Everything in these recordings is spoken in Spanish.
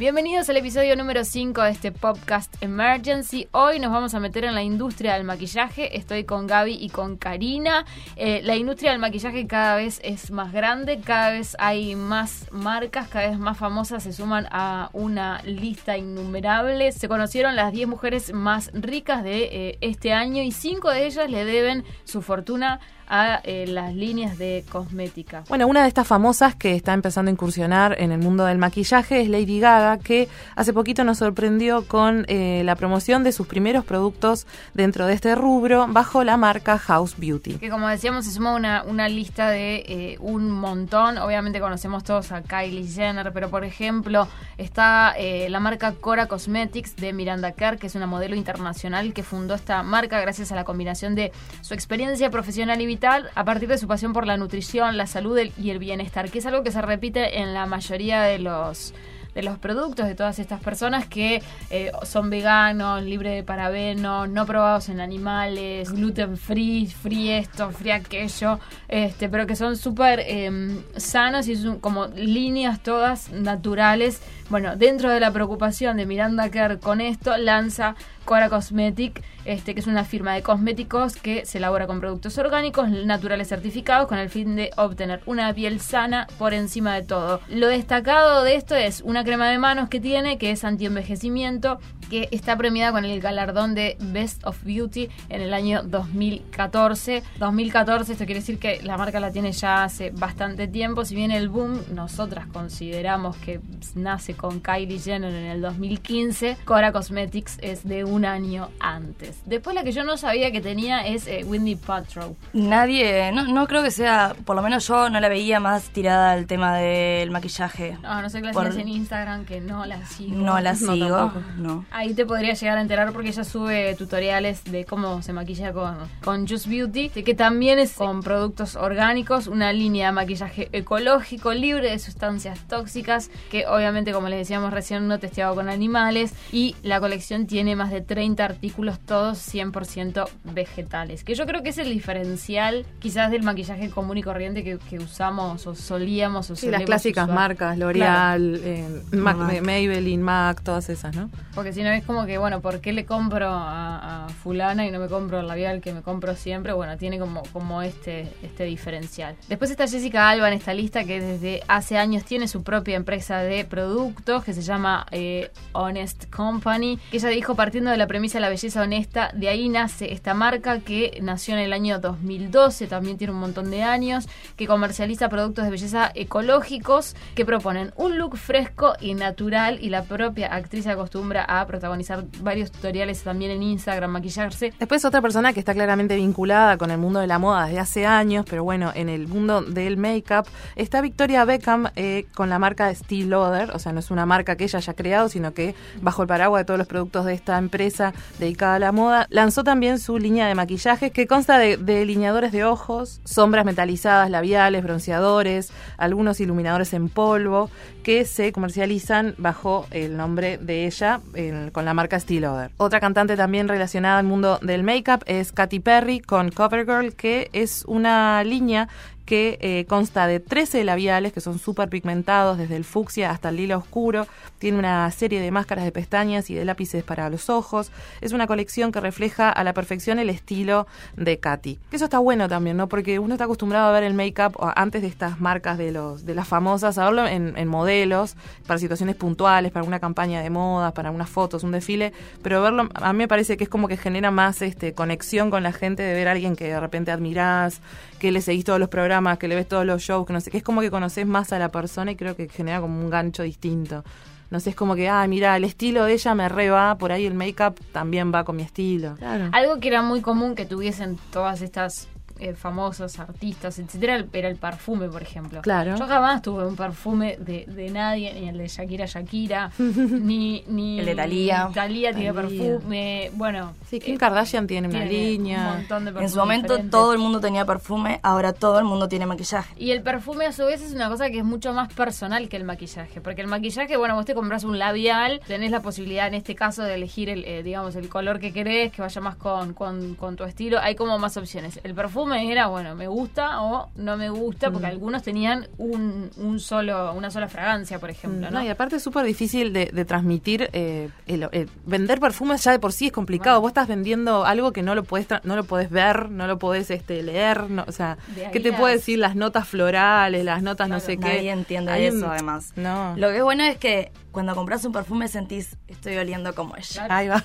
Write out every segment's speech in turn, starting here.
Bienvenidos al episodio número 5 de este podcast Emergency. Hoy nos vamos a meter en la industria del maquillaje. Estoy con Gaby y con Karina. Eh, la industria del maquillaje cada vez es más grande, cada vez hay más marcas, cada vez más famosas se suman a una lista innumerable. Se conocieron las 10 mujeres más ricas de eh, este año y 5 de ellas le deben su fortuna eh, las líneas de cosmética. Bueno, una de estas famosas que está empezando a incursionar en el mundo del maquillaje es Lady Gaga, que hace poquito nos sorprendió con eh, la promoción de sus primeros productos dentro de este rubro bajo la marca House Beauty. Que como decíamos se suma una, una lista de eh, un montón. Obviamente conocemos todos a Kylie Jenner, pero por ejemplo está la marca Cora Cosmetics de Miranda Kerr, que es una modelo internacional que fundó esta marca gracias a la combinación de su experiencia profesional y a partir de su pasión por la nutrición, la salud y el bienestar, que es algo que se repite en la mayoría de los de los productos de todas estas personas que eh, son veganos, libres de parabenos, no probados en animales, gluten free, free esto, free aquello, este, pero que son súper em, sanos y son como líneas todas naturales. Bueno, dentro de la preocupación de Miranda Kerr con esto, lanza Cora Cosmetic, este, que es una firma de cosméticos que se elabora con productos orgánicos, naturales certificados, con el fin de obtener una piel sana por encima de todo. Lo destacado de esto es una crema de manos que tiene, que es anti-envejecimiento, que está premiada con el galardón de Best of Beauty en el año 2014. 2014, esto quiere decir que la marca la tiene ya hace bastante tiempo. Si bien el boom, nosotras consideramos que nace con Kylie Jenner en el 2015, Cora Cosmetics es de un año antes. Después la que yo no sabía que tenía es eh, Windy Paltrow. Nadie, no, no creo que sea, por lo menos yo no la veía más tirada al tema del maquillaje. No, no sé qué la por... en Instagram, que no la sigo. No la sigo, no ahí te podría llegar a enterar porque ella sube tutoriales de cómo se maquilla con, con Just Beauty, que también es con productos orgánicos, una línea de maquillaje ecológico, libre de sustancias tóxicas, que obviamente, como les decíamos recién, no testeado con animales, y la colección tiene más de 30 artículos, todos 100% vegetales, que yo creo que es el diferencial quizás del maquillaje común y corriente que, usamos o solíamos o sí, las clásicas marcas, L'Oreal, eh, Maybelline, MAC, todas esas, ¿no? Porque si no es como que, bueno, ¿por qué le compro a, fulana y no me compro el labial que me compro siempre? Bueno, tiene como, como este, este diferencial. Después está Jessica Alba en esta lista que desde hace años tiene su propia empresa de productos que se llama eh, Honest Company, que ella dijo partiendo de la premisa de la belleza honesta, de ahí nace esta marca que nació en el año 2012, también tiene un montón de años, que comercializa productos de belleza ecológicos que proponen un look fresco y natural y la propia actriz acostumbra a protagonizar varios tutoriales también en Instagram, maquillarse. Después otra persona que está claramente vinculada con el mundo de la moda desde hace años, pero bueno, en el mundo del make-up, está Victoria Beckham eh, con la marca Steel Lauder, o sea, no es una marca que ella haya creado, sino que bajo el paraguas de todos los productos de esta empresa dedicada a la moda, lanzó también su línea de maquillajes que consta de delineadores de ojos, sombras metalizadas, labiales, bronceadores, algunos iluminadores en polvo, que se comercializan bajo el nombre de ella con la marca Steel Otra cantante también relacionada al mundo del make-up es Katy Perry con CoverGirl, que es una línea que eh, consta de 13 labiales que son súper pigmentados, desde el fucsia hasta el lila oscuro. Tiene una serie de máscaras de pestañas y de lápices para los ojos. Es una colección que refleja a la perfección el estilo de Katy. Eso está bueno también, ¿no? Porque uno está acostumbrado a ver el make-up antes de estas marcas de, los, de las famosas, a verlo en, modelos, para situaciones puntuales, para una campaña de moda, para unas fotos, un desfile. Pero verlo, a mí me parece que es como que genera más este, conexión con la gente de ver a alguien que de repente admirás, que le seguís todos los programas que le ves todos los shows, que no sé, que es como que conoces más a la persona y creo que genera como un gancho distinto. No sé, es como que, ah, mira, el estilo de ella me re va, por ahí el make-up también va con mi estilo. Algo que era muy común que tuviesen todas estas eh, famosos, artistas, etcétera, era el perfume, por ejemplo. Claro. Yo jamás tuve un perfume de, de nadie, ni el de Shakira Shakira, ni, ni El de Thalía. Thalía tiene perfume. Bueno, Sí, Kim eh, Kardashian tiene una tiene línea. Un montón de En perfumes su momento diferentes. todo el mundo tenía perfume, ahora todo el mundo tiene maquillaje. Y el perfume a su vez es una cosa que es mucho más personal que el maquillaje, porque el maquillaje, bueno, vos te compras un labial, tenés la posibilidad en este caso de elegir el, eh, digamos, el color que querés, que vaya más con, con, con tu estilo, hay como más opciones. El perfume era, bueno, me gusta o no me gusta, porque algunos tenían un, un solo, una sola fragancia, por ejemplo, No, ¿no? y aparte es súper difícil de, de transmitir. eh, el- el- vender perfumes ya de por sí es complicado. Vos estás vendiendo algo que no lo podés, tra- no lo podés ver, no lo podés este, leer. No, o sea, ¿qué te las- puede decir las notas florales, las notas no sé qué? Nadie entiende eso, además. No. Lo que es bueno es que cuando compras un perfume sentís, estoy oliendo como ella. Claro, Ahí va.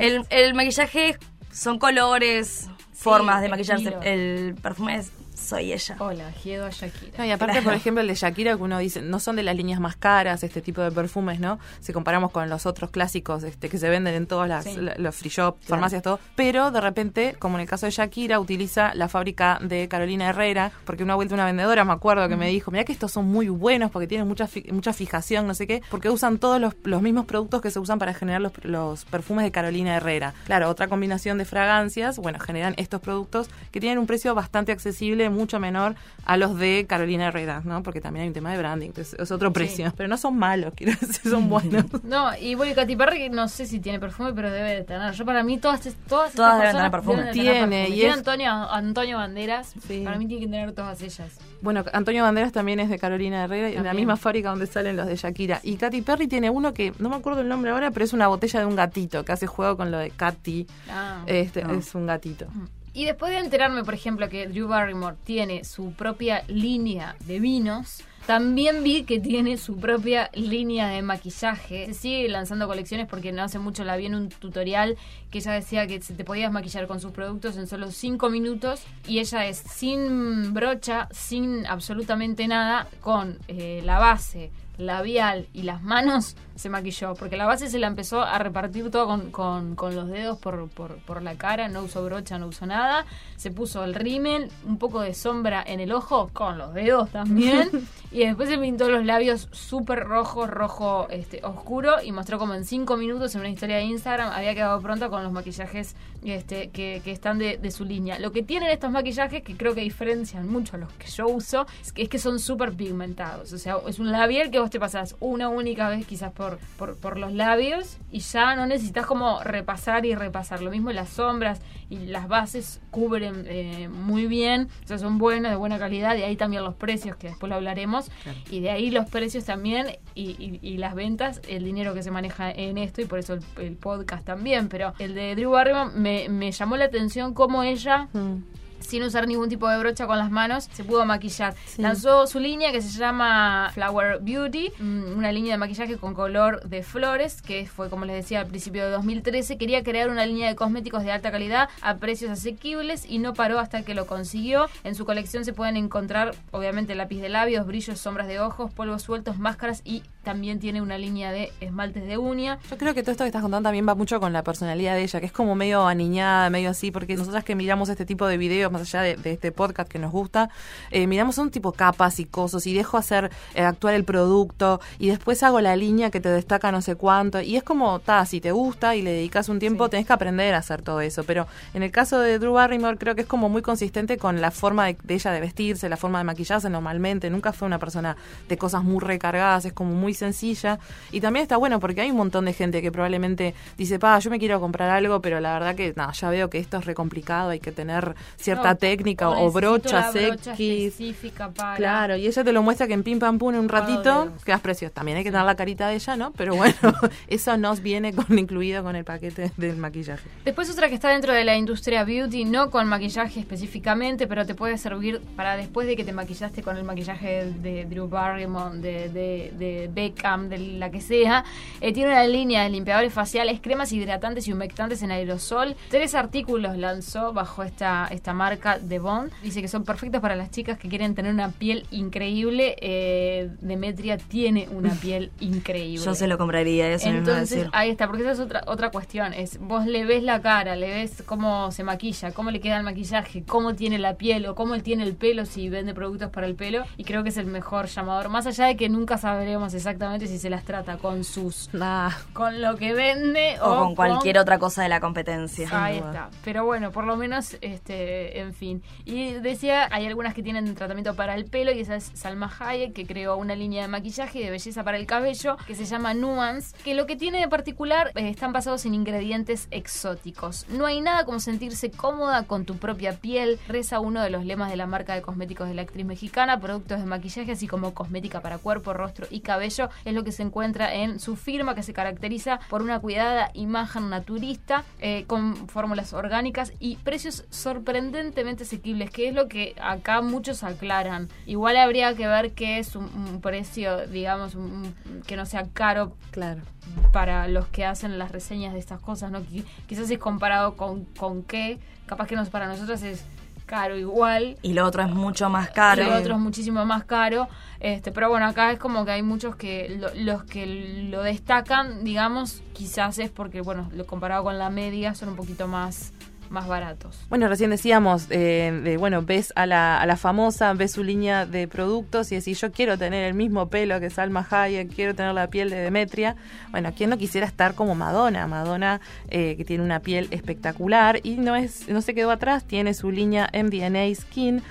El, el maquillaje son colores, formas de maquillarse. estilo. El perfume es soy ella. Hola, Giedo Shakira. No, y aparte, Claro. por ejemplo, el de Shakira, que uno dice, no son de las líneas más caras, este tipo de perfumes, ¿no? Si comparamos con los otros clásicos este, que se venden en todas las, Sí. la- los free shop, farmacias, todo. Pero de repente, como en el caso de Shakira, utiliza la fábrica de Carolina Herrera, porque una vuelta una vendedora, me acuerdo, que me dijo, mira que estos son muy buenos porque tienen mucha, fi- mucha fijación, no sé qué, porque usan todos los, los mismos productos que se usan para generar los, los perfumes de Carolina Herrera. Claro, otra combinación de fragancias, bueno, generan estos productos que tienen un precio bastante accesible, mucho menor a los de Carolina Herrera, ¿no? Porque también hay un tema de branding, entonces es otro precio. Pero no son malos, quiero decir, son buenos. No, y bueno, y Katy Perry no sé si tiene perfume, pero debe de tener. Yo para mí todas todas, Todas estas deben personas tener perfume. deben de tener Tiene, perfume. y Tiene es- Antonio, Antonio Banderas, Sí. para mí tiene que tener todas ellas. Bueno, Antonio Banderas también es de Carolina Herrera, en la También. misma fábrica donde salen los de Shakira. Y Katy Perry tiene uno que, no me acuerdo el nombre ahora, pero es una botella de un gatito, que hace juego con lo de Katy. Ah. Este, No. Es un gatito. Y después de enterarme, por ejemplo, que Drew Barrymore tiene su propia línea de vinos, también vi que tiene su propia línea de maquillaje. Se sigue lanzando colecciones porque no hace mucho la vi en un tutorial que ella decía que te podías maquillar con sus productos en solo 5 minutos y ella es sin brocha, sin absolutamente nada, con eh, la base, labial y las manos se maquilló, porque la base se la empezó a repartir todo con, con- con los dedos por, por, por la cara, no usó brocha, no usó nada, se puso el rímel, un poco de sombra en el ojo, con los dedos también, y después se pintó los labios súper rojos, rojo este, oscuro, y mostró como en cinco minutos en una historia de Instagram había quedado pronta con los maquillajes este, que, que están de, de su línea. Lo que tienen estos maquillajes, que creo que diferencian mucho a los que yo uso, es que, es que son súper pigmentados, o sea, es un labial que vos te pasás una única vez quizás por, por, por los labios y ya no necesitas como repasar y repasar. Lo mismo las sombras y las bases cubren eh, muy bien, o sea, son buenas, de buena calidad, de ahí también los precios, que después lo hablaremos, y de ahí los precios también y, y- y las ventas, el dinero que se maneja en esto y por eso el, el podcast también, pero el de Drew Barrymore me, me llamó la atención cómo ella Mm. Sin usar ningún tipo de brocha con las manos, se pudo maquillar. Sí. Lanzó su línea que se llama Flower Beauty, mm, una línea de maquillaje con color de flores, que fue, como les decía, al principio de 2013. Quería crear una línea de cosméticos de alta calidad a precios asequibles y no paró hasta que lo consiguió. En su colección se pueden encontrar, obviamente, lápiz de labios, brillos, sombras de ojos, polvos sueltos, máscaras y también tiene una línea de esmaltes de uña. Yo creo que todo esto que estás contando también va mucho con la personalidad de ella, que es como medio aniñada, medio así, porque nosotras que miramos este tipo de videos, más allá de, de este podcast que nos gusta, eh, miramos un tipo capas y cosas, y dejo hacer eh, actuar el producto, y después hago la línea que te destaca no sé cuánto, y es como, ta, si te gusta y le dedicas un tiempo, Sí. tenés que aprender a hacer todo eso, pero en el caso de Drew Barrymore creo que es como muy consistente con la forma de, de ella de vestirse, la forma de maquillarse normalmente, nunca fue una persona de cosas muy recargadas, es como muy sencilla, y también está bueno porque hay un montón de gente que probablemente dice, pa, yo me quiero comprar algo, pero la verdad que nada, ya veo que esto es re complicado, hay que tener cierta No, técnica o, necesito brochas brocha X. para... Claro, y ella te lo muestra que en pim pam pum en un ratito dedos. quedas precioso. También hay que tener la carita de ella, ¿no? Pero bueno, eso nos viene con incluido con el paquete del maquillaje. Después otra que está dentro de la industria beauty, no con maquillaje específicamente, pero te puede servir para después de que te maquillaste con el maquillaje de Drew Barrymore, de, de, de Beckham, de la que sea. Eh, tiene una línea de limpiadores faciales, cremas hidratantes y humectantes en aerosol. Tres artículos lanzó bajo esta, esta marca de Bond. Dice que son perfectos para las chicas que quieren tener una piel increíble. Eh, Demetria tiene una piel increíble. Yo se lo compraría, eso me Entonces, decir. ahí está, porque esa es otra, otra cuestión. Es vos le ves la cara, le ves cómo se maquilla, cómo le queda el maquillaje, cómo tiene la piel o cómo él tiene el pelo si vende productos para el pelo. Y creo que es el mejor llamador. Más allá de que nunca sabremos exactamente si se las trata con sus. Ah, con lo que vende O con cualquier otra cosa de la competencia. Ahí está. Pero bueno, por lo menos, este, en fin. Y decía, hay algunas que tienen tratamiento para el pelo y esa es Salma Hayek, que creó una línea de maquillaje de belleza para el cabello que se llama Nuance, que lo que tiene de particular eh, están basados en ingredientes exóticos. No hay nada como sentirse cómoda con tu propia piel, reza uno de los lemas de la marca de cosméticos de la actriz mexicana, productos de maquillaje así como cosmética para cuerpo, rostro y cabello, es lo que se encuentra en su firma que se caracteriza por una cuidada imagen naturista eh, con fórmulas orgánicas y precios asequibles, que es lo que acá muchos aclaran. Igual habría que ver qué es un, un precio, digamos, un- que no sea caro claro. para los que hacen las reseñas de estas cosas, ¿no? Qui- Quizás es comparado con, con qué, capaz que nos, para nosotros es caro igual, Y lo otro es mucho más caro. lo otro es muchísimo más caro. Este, pero bueno, acá es como que hay muchos que lo- los que lo destacan, digamos, quizás es porque, bueno, lo comparado con la media son un poquito más, más baratos. Bueno, recién decíamos, eh, bueno, ves a la, a la famosa, ves su línea de productos y decís, yo quiero tener el mismo pelo que Salma Hayek, quiero tener la piel de Demetria. Bueno, ¿quién no quisiera estar como Madonna? Madonna, eh, que tiene una piel espectacular y no, es, no se quedó atrás, tiene su línea MDNA Skin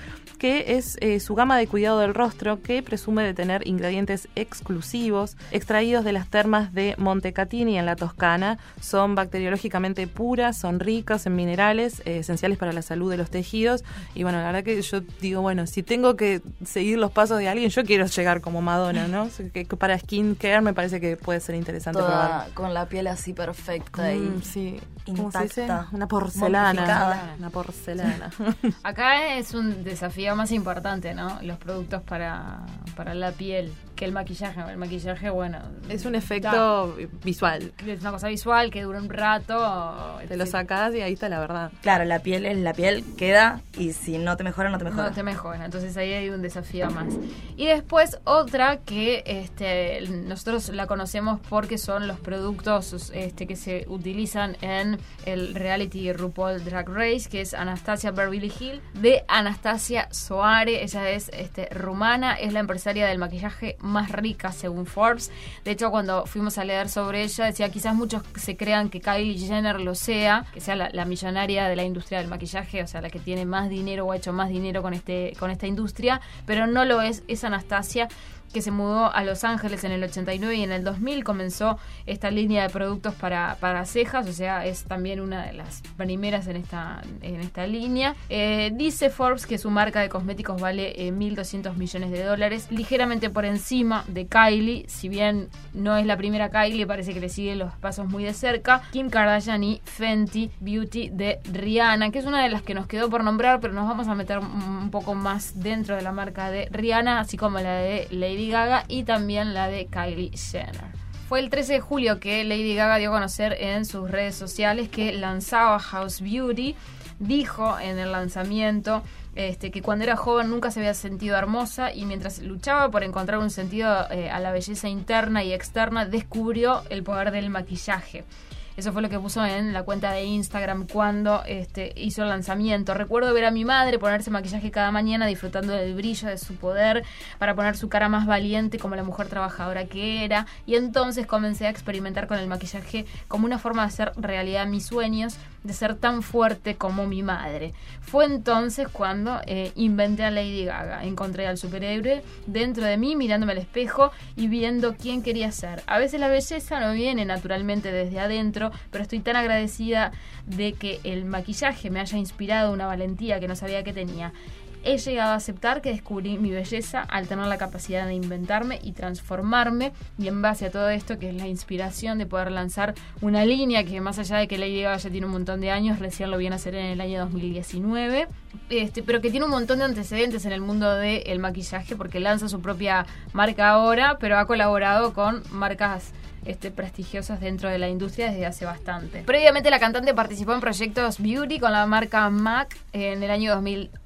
que es eh, su gama de cuidado del rostro que presume de tener ingredientes exclusivos extraídos de las termas de Montecatini en la Toscana. Son bacteriológicamente puras, son ricas en minerales eh, esenciales para la salud de los tejidos. Y bueno, la verdad que yo digo, bueno, si tengo que seguir los pasos de alguien, yo quiero llegar como Madonna, ¿no? Que- para skincare me parece que puede ser interesante Toda probar. con la piel así perfecta y Mm, sí. ¿Cómo se dice? intacta, Una porcelana. Una porcelana. Acá es un desafío más importante, ¿no? Los productos para, para la piel que el maquillaje. El maquillaje, bueno. es un da- efecto visual. es una cosa visual que dura un rato. Te lo sacás y ahí está la verdad. Claro, la piel es la piel, queda y si no te mejora, no te mejora. No te mejora, entonces ahí hay un desafío más. Y después otra que este, nosotros la conocemos porque son los productos este, que se utilizan en el reality RuPaul Drag Race, que es Anastasia Beverly Hill, de Anastasia Soare. Ella es este, rumana, es la empresaria del maquillaje más rica según Forbes. De hecho, cuando fuimos a leer sobre ella, decía quizás muchos se crean que Kylie Jenner lo sea, que sea la, millonaria de la industria del maquillaje, o sea, la que tiene más dinero o ha hecho más dinero con este con esta industria, pero no lo es, es Anastasia que se mudó a Los Ángeles en el 89 y en el 2000 comenzó esta línea de productos para, para cejas, o sea, es también una de las primeras en esta, en esta línea. Eh, dice Forbes que su marca de cosméticos vale eh, 1.200 millones de dólares, ligeramente por encima de Kylie, si bien no es la primera Kylie, parece que le sigue los pasos muy de cerca. Kim Kardashian y Fenty Beauty de Rihanna, que es una de las que nos quedó por nombrar, pero nos vamos a meter un poco más dentro de la marca de Rihanna, así como la de Lady Gaga y también la de Kylie Jenner. Fue el 13 de julio que Lady Gaga dio a conocer en sus redes sociales que lanzaba House Beauty. Dijo en el lanzamiento este, que cuando era joven nunca se había sentido hermosa y mientras luchaba por encontrar un sentido eh, a la belleza interna y externa, descubrió el poder del maquillaje. Eso fue lo que puso en la cuenta de Instagram cuando este, hizo el lanzamiento. Recuerdo ver a mi madre ponerse maquillaje cada mañana disfrutando del brillo de su poder para poner su cara más valiente como la mujer trabajadora que era. Y entonces comencé a experimentar con el maquillaje como una forma de hacer realidad mis sueños, de ser tan fuerte como mi madre. Fue entonces cuando eh, inventé a Lady Gaga. Encontré al superhéroe dentro de mí mirándome al espejo y viendo quién quería ser. A veces la belleza no viene naturalmente desde adentro, pero estoy tan agradecida de que el maquillaje me haya inspirado una valentía que no sabía que tenía. He llegado a aceptar que descubrí mi belleza al tener la capacidad de inventarme y transformarme y en base a todo esto que es la inspiración de poder lanzar una línea que más allá de que Lady Gaga ya tiene un montón de años, recién lo viene a hacer en el año 2019, este, pero que tiene un montón de antecedentes en el mundo del maquillaje porque lanza su propia marca ahora, pero ha colaborado con marcas este, prestigiosas dentro de la industria desde hace bastante. Previamente la cantante participó en proyectos beauty con la marca MAC en el año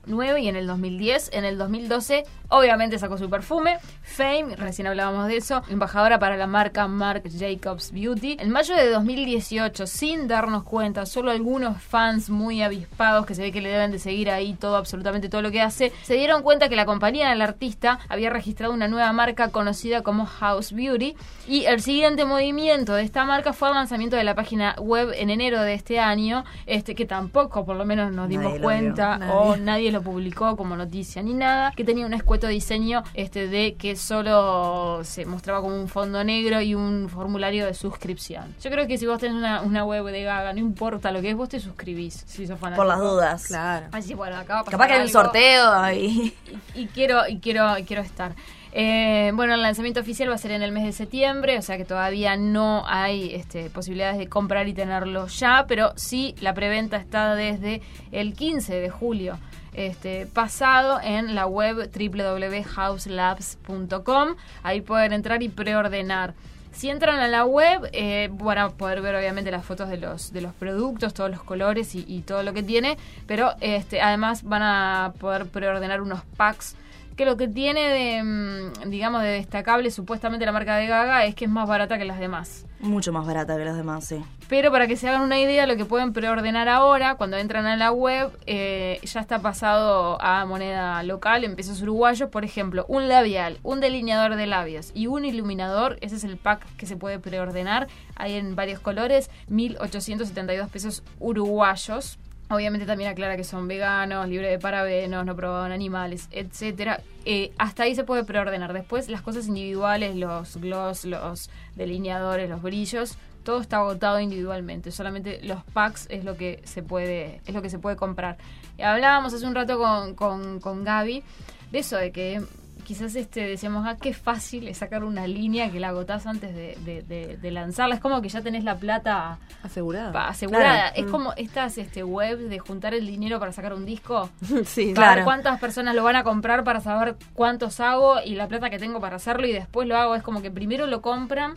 2009 y en el 2010. En el 2012 obviamente sacó su perfume, Fame, recién hablábamos de eso, embajadora para la marca Marc Jacobs Beauty. En mayo de 2018, sin darnos cuenta, solo algunos fans muy avispados que se ve que le deben de seguir ahí todo, absolutamente todo lo que hace, se dieron cuenta que la compañía del artista había registrado una nueva marca conocida como House Beauty y el siguiente movimiento de esta marca fue el lanzamiento de la página web en enero de este año, este que tampoco por lo menos nos dimos Nadie lo cuenta o Nadie. nadie lo publicó como noticia ni nada, que tenía un escueto diseño este de que solo se mostraba como un fondo negro y un formulario de suscripción. Yo creo que si vos tenés una, una web de Gaga, no importa lo que es, vos te suscribís si sos fanático. Por las dudas. Claro. Así, bueno, acá va a pasar Capaz que hay un sorteo ahí. y, y quiero y quiero y quiero estar. Eh, bueno, el lanzamiento oficial va a ser en el mes de septiembre, o sea que todavía no hay este, posibilidades de comprar y tenerlo ya, pero sí la preventa está desde el 15 de julio este, pasado en la web www.houselabs.com. Ahí pueden entrar y preordenar. Si entran a la web, eh, van a poder ver obviamente las fotos de los, de los productos, todos los colores y, y todo lo que tiene, pero este, además van a poder preordenar unos packs que lo que tiene de, mm, digamos, de destacable supuestamente la marca de Gaga es que es más barata que las demás. Mucho más barata que los demás, sí. Pero para que se hagan una idea, lo que pueden preordenar ahora, cuando entran a la web, eh, ya está pasado a moneda local, en pesos uruguayos. Por ejemplo, un labial, un delineador de labios y un iluminador. Ese es el pack que se puede preordenar. Hay en varios colores, 1.872 pesos uruguayos. Obviamente también aclara que son veganos, libres de parabenos, no probaban animales, etcétera. Eh, hasta ahí se puede preordenar. Después las cosas individuales, los gloss, los delineadores, los brillos, todo está agotado individualmente. Solamente los packs es lo que se puede, es lo que se puede comprar. Y hablábamos hace un rato con, con, con Gaby de eso, de que quizás este decíamos, ah, qué fácil es sacar una línea que la agotás antes de, de- de- de lanzarla. Es como que ya tenés la plata Asegurada. pa- asegurada. Claro. Es Mm. como estas este, webs de juntar el dinero para sacar un disco. sí, Claro. cuántas personas lo van a comprar para saber cuántos hago y la plata que tengo para hacerlo y después lo hago. Es como que primero lo compran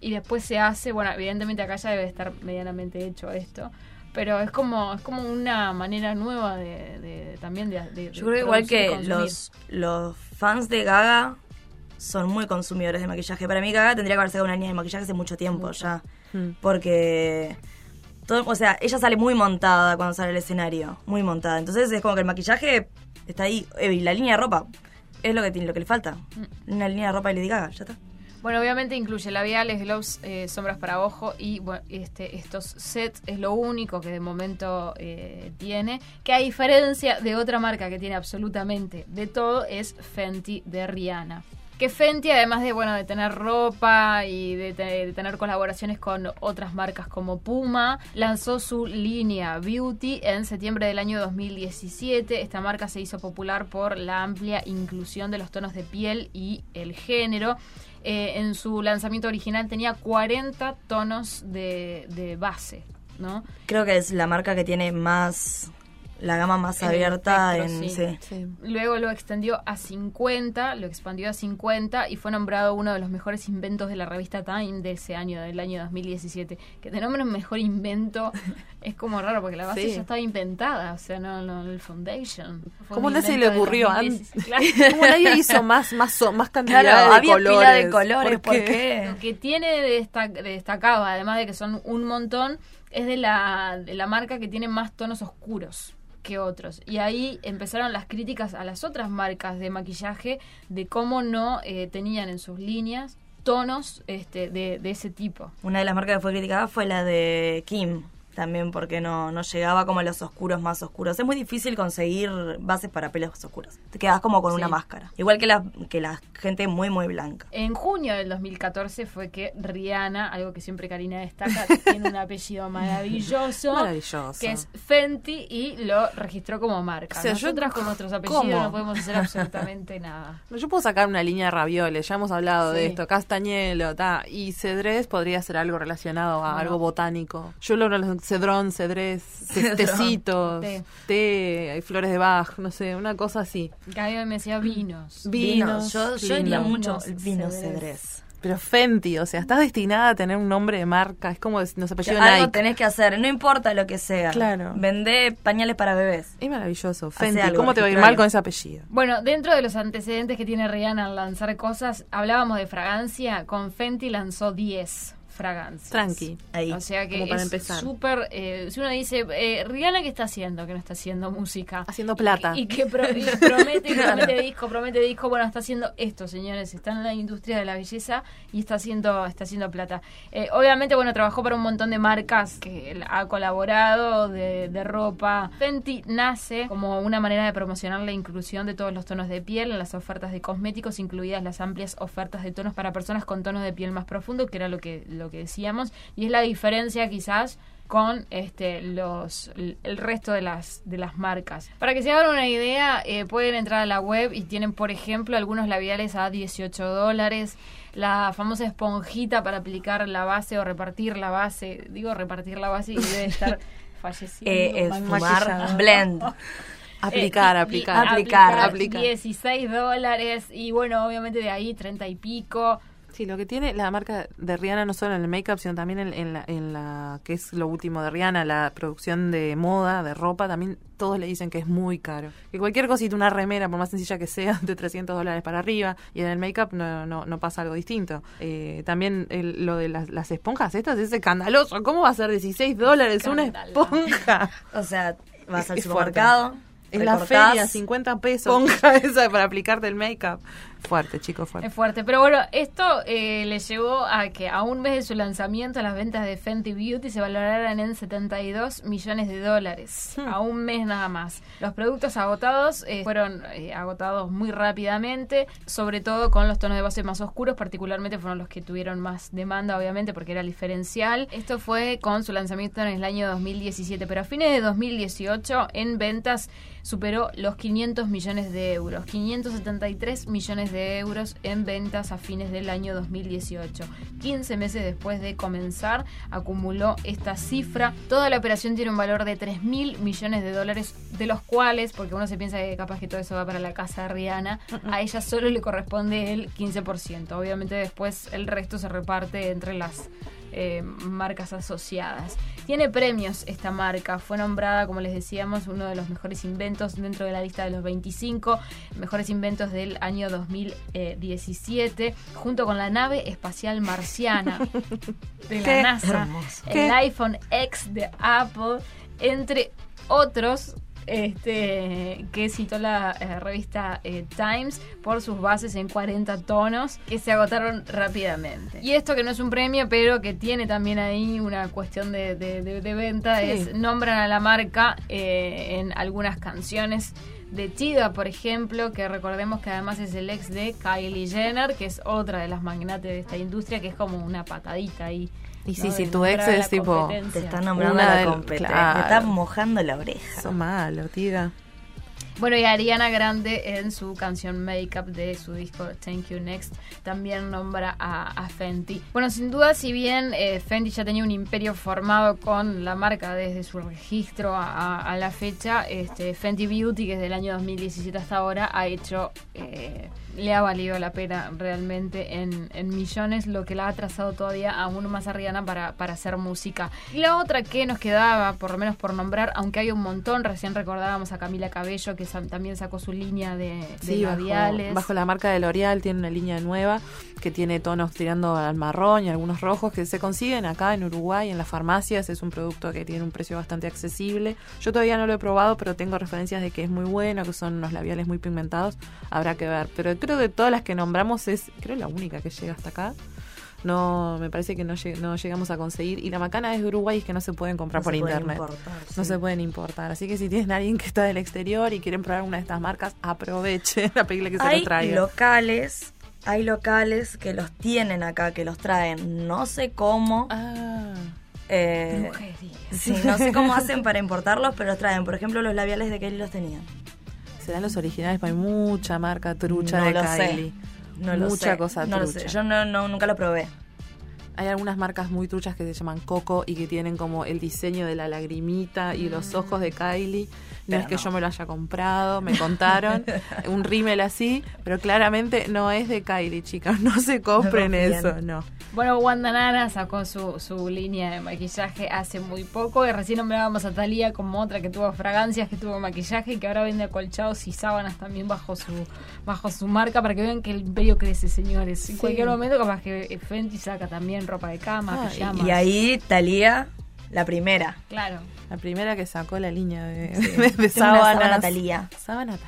y después se hace. Bueno, evidentemente acá ya debe estar medianamente hecho esto. Pero es como es como una manera nueva de, de- también de, de- Yo de creo igual producir y que los, los fans de Gaga son muy consumidores de maquillaje. Para mí Gaga tendría que haber sacado una línea de maquillaje hace mucho tiempo ya. Mm. Porque... Todo, o sea, ella sale muy montada cuando sale al escenario. Muy montada. Entonces es como que el maquillaje está ahí. Y la línea de ropa es lo que, tiene, lo que le falta. Mm. Una línea de ropa de Lady Gaga, ya está. Bueno, obviamente incluye labiales, gloves, eh, sombras para ojo y este, estos sets es lo único que de momento eh, tiene. Que a diferencia de otra marca que tiene absolutamente de todo, es Fenty de Rihanna. Que Fenty, además de bueno de tener ropa y de, te- de tener colaboraciones con otras marcas como Puma, lanzó su línea Beauty en septiembre del año 2017. Esta marca se hizo popular por la amplia inclusión de los tonos de piel y el género. Eh, en su lanzamiento original tenía 40 tonos de, de base, ¿no? Creo que es la marca que tiene más... La gama más En abierta espectro, en... sí. sí. Sí. Luego lo extendió a 50, lo expandió a 50 y fue nombrado uno de los mejores inventos de la revista Time de ese año, del año 2017. Que te nombren mejor invento es como raro porque la base Sí. ya estaba inventada, o sea, no, no el foundation. Fue ¿Cómo no se le ocurrió 2017, claro. Como nadie hizo más, más, so- más cantidad Claro, de había colores. pila de colores, ¿por qué? qué? Lo que tiene de, desta- de destacado, además de que son un montón, es de la, de la marca que tiene más tonos oscuros que otros. Y ahí empezaron las críticas a las otras marcas de maquillaje de cómo no eh, tenían en sus líneas tonos este, de, de ese tipo. Una de las marcas que fue criticada fue la de Kim, también porque no, no llegaba como a los oscuros más oscuros. Es muy difícil conseguir bases para pelos oscuros. Te quedas como con una máscara. Igual que la, que la gente muy, muy blanca. En junio del 2014 fue que Rihanna, algo que siempre Karina destaca, tiene un apellido maravilloso, Maravilloso. que es Fenty y lo registró como marca. O sea, yo- Nosotras con nuestros apellidos ¿Cómo? no podemos hacer absolutamente nada. Yo puedo sacar una línea de ravioles, ya hemos hablado de esto, castañuelo, ta, y cedrés podría ser algo relacionado a Bueno. algo botánico. Yo lo cedrón, cedrés, tecitos, Té. té, hay flores de Bach, no sé, una cosa así. Gaby me decía vinos. Vinos, Yo, yo diría mucho Vinos vino cedrés. cedrés. Pero Fenty, o sea, estás destinada a tener un nombre de marca, es como nos apellido Algo Nike. tenés que hacer, no importa lo que sea. Claro. Vendé pañales para bebés. Es maravilloso. Fenty, algo, ¿cómo te va a ir mal con ese apellido? Bueno, dentro de los antecedentes que tiene Rihanna al lanzar cosas, hablábamos de fragancia. Con Fenty lanzó 10 fragancias. Tranqui. Ahí. O sea que Como para es empezar. súper. eh, si uno dice, eh, Rihanna, ¿qué está haciendo? Que no está haciendo música. Haciendo plata. Y, y que pro- y promete, y promete disco, promete disco. Bueno, está haciendo esto, señores. Está en la industria de la belleza y está haciendo, está haciendo plata. Eh, obviamente, bueno, trabajó para un montón de marcas que ha colaborado de, de ropa. Fenty nace como una manera de promocionar la inclusión de todos los tonos de piel en las ofertas de cosméticos, incluidas las amplias ofertas de tonos para personas con tonos de piel más profundo, que era lo que, lo que decíamos. Y es la diferencia quizás con este los el resto de las de las marcas. Para que se hagan una idea, eh, pueden entrar a la web y tienen, por ejemplo, algunos labiales a 18 dólares, la famosa esponjita para aplicar la base o repartir la base, digo repartir la base y debe estar falleciendo. Eh, es mal fumar maquillado. blend. Aplicar, Eh, aplicar. y Aplicar, aplicar. 16 dólares y bueno, obviamente de ahí 30 y pico. Sí, lo que tiene la marca de Rihanna no solo en el make-up, sino también en, en la, en la que es lo último de Rihanna, la producción de moda, de ropa, también todos le dicen que es muy caro. Que cualquier cosita, una remera, por más sencilla que sea, de 300 dólares para arriba, y en el make-up no, no, no pasa algo distinto. Eh, también el- lo de las, las esponjas estas es escandaloso. ¿Cómo va a ser 16 dólares una esponja? O sea, vas al Es supermercado. En la feria, 50 pesos. Esponja esa para aplicarte el make-up. Fuerte, chicos, fuerte. Es fuerte, pero bueno, esto eh, le llevó a que a un mes de su lanzamiento las ventas de Fenty Beauty se valoraran en 72 millones de dólares. Hmm. A un mes nada más. Los productos agotados eh, fueron eh, agotados muy rápidamente, sobre todo con los tonos de base más oscuros, particularmente fueron los que tuvieron más demanda, obviamente, porque era el diferencial. Esto fue con su lanzamiento en el año 2017, pero a fines de 2018 en ventas superó los 500 millones de euros. 573 millones de euros en ventas a fines del año 2018. 15 meses después de comenzar, acumuló esta cifra. Toda la operación tiene un valor de 3 mil millones de dólares, de los cuales, porque uno se piensa que capaz que todo eso va para la casa de Rihanna, a ella solo le corresponde el 15%. Obviamente después el resto se reparte entre las eh, marcas asociadas. Tiene premios esta marca, fue nombrada, como les decíamos, uno de los mejores inventos dentro de la lista de los 25 mejores inventos del año 2017, junto con la nave espacial marciana de la NASA, hermoso. el Qué- iPhone X de Apple, entre otros este que citó la eh, revista eh, Times por sus bases en 40 tonos que se agotaron rápidamente. Y esto que no es un premio, pero que tiene también ahí una cuestión de, de- de- de venta, Sí. es nombran a la marca eh, en algunas canciones de Tida, por ejemplo, que recordemos que además es el ex de Kylie Jenner, que es otra de las magnates de esta industria, que es como una patadita ahí. Y sí, ¿no? si tu ex es tipo-. Te está nombrando Una la competencia. claro. Te está mojando la oreja. Eso malo, tía. Bueno, y Ariana Grande en su canción Makeup de su disco Thank You Next también nombra a, Fenty. Bueno, sin duda, si bien eh, Fenty ya tenía un imperio formado con la marca desde su registro a, la fecha, este, Fenty Beauty, que desde el año 2017 hasta ahora, ha hecho... eh, le ha valido la pena realmente en, millones, lo que la ha trazado todavía aún más a Rihanna para, para hacer música. Y la otra que nos quedaba, por lo menos por nombrar, aunque hay un montón, recién recordábamos a Camila Cabello, que también sacó su línea de, de Sí, bajo, labiales. bajo la marca de L'Oreal tiene una línea nueva que tiene tonos tirando al marrón y algunos rojos que se consiguen acá en Uruguay en las farmacias. Es un producto que tiene un precio bastante accesible. Yo todavía no lo he probado, pero tengo referencias de que es muy bueno, que son unos labiales muy pigmentados. Habrá que ver. Pero creo que todas las que nombramos es, creo, la única que llega hasta acá. No me parece que no, lleg- no llegamos a conseguir. Y la macana es de Uruguay y es que no se pueden comprar No por se pueden internet. importar, No sí. se pueden importar. Así que si tienen a alguien que está del exterior y quieren probar una de estas marcas, aprovechen a pedirle que se Hay lo traiga. locales, hay locales que los tienen acá, que los traen. No sé cómo. Ah, eh, sí, no sé cómo hacen para importarlos, pero los traen. Por ejemplo, los labiales de Kelly los tenían. serán los originales, pero hay mucha marca trucha no de lo Kylie. sé. No lo mucha sé. cosa no lo sé. Yo no, no- nunca lo probé. Hay algunas marcas muy truchas que se llaman Coco y que tienen como el diseño de la lagrimita y los ojos de Kylie. No Pero es que no. yo me lo haya comprado, me contaron un rímel así, pero claramente no es de Kylie, chicas. No se compren eso, no. Bueno, Wanda Nara sacó su, su línea de maquillaje hace muy poco y recién nombrábamos a Thalía como otra que tuvo fragancias, que tuvo maquillaje y que ahora vende acolchados y sábanas también bajo su bajo su marca para que vean que el imperio crece, señores. En Sí. cualquier momento capaz que Fenty saca también ropa de cama, Ah, pijamas. Y ahí Talía, la primera. Claro. La primera que sacó la línea de, Sí. de, de sábanas. sábana. Sábana.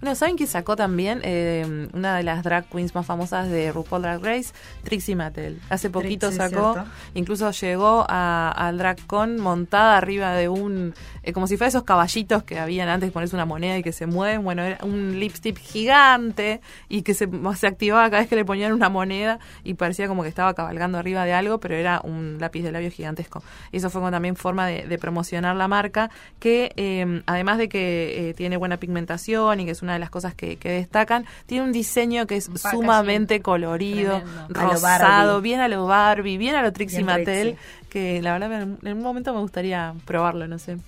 Bueno, ¿saben quién sacó también? Eh, una de las drag queens más famosas de RuPaul Drag Race, Trixie Mattel. Hace poquito Trixie, sacó, cierto. incluso llegó a- al Drag Con montada arriba de un, eh, como si fuera esos caballitos que habían antes de ponerse una moneda y que se mueven. Bueno, era un lipstick gigante y que se, se activaba cada vez que le ponían una moneda y parecía como que estaba cabalgando arriba de algo, pero era un lápiz de labio gigantesco. Eso fue como también forma de, de promocionar la marca, que eh, además de que eh, tiene buena pigmentación y que es una de las cosas que, que destacan, tiene un diseño que es sumamente colorido, tremendo. Rosado, bien a lo Barbie, bien a lo Trixie Mattel, Trixie. que la verdad en un momento me gustaría probarlo, no sé.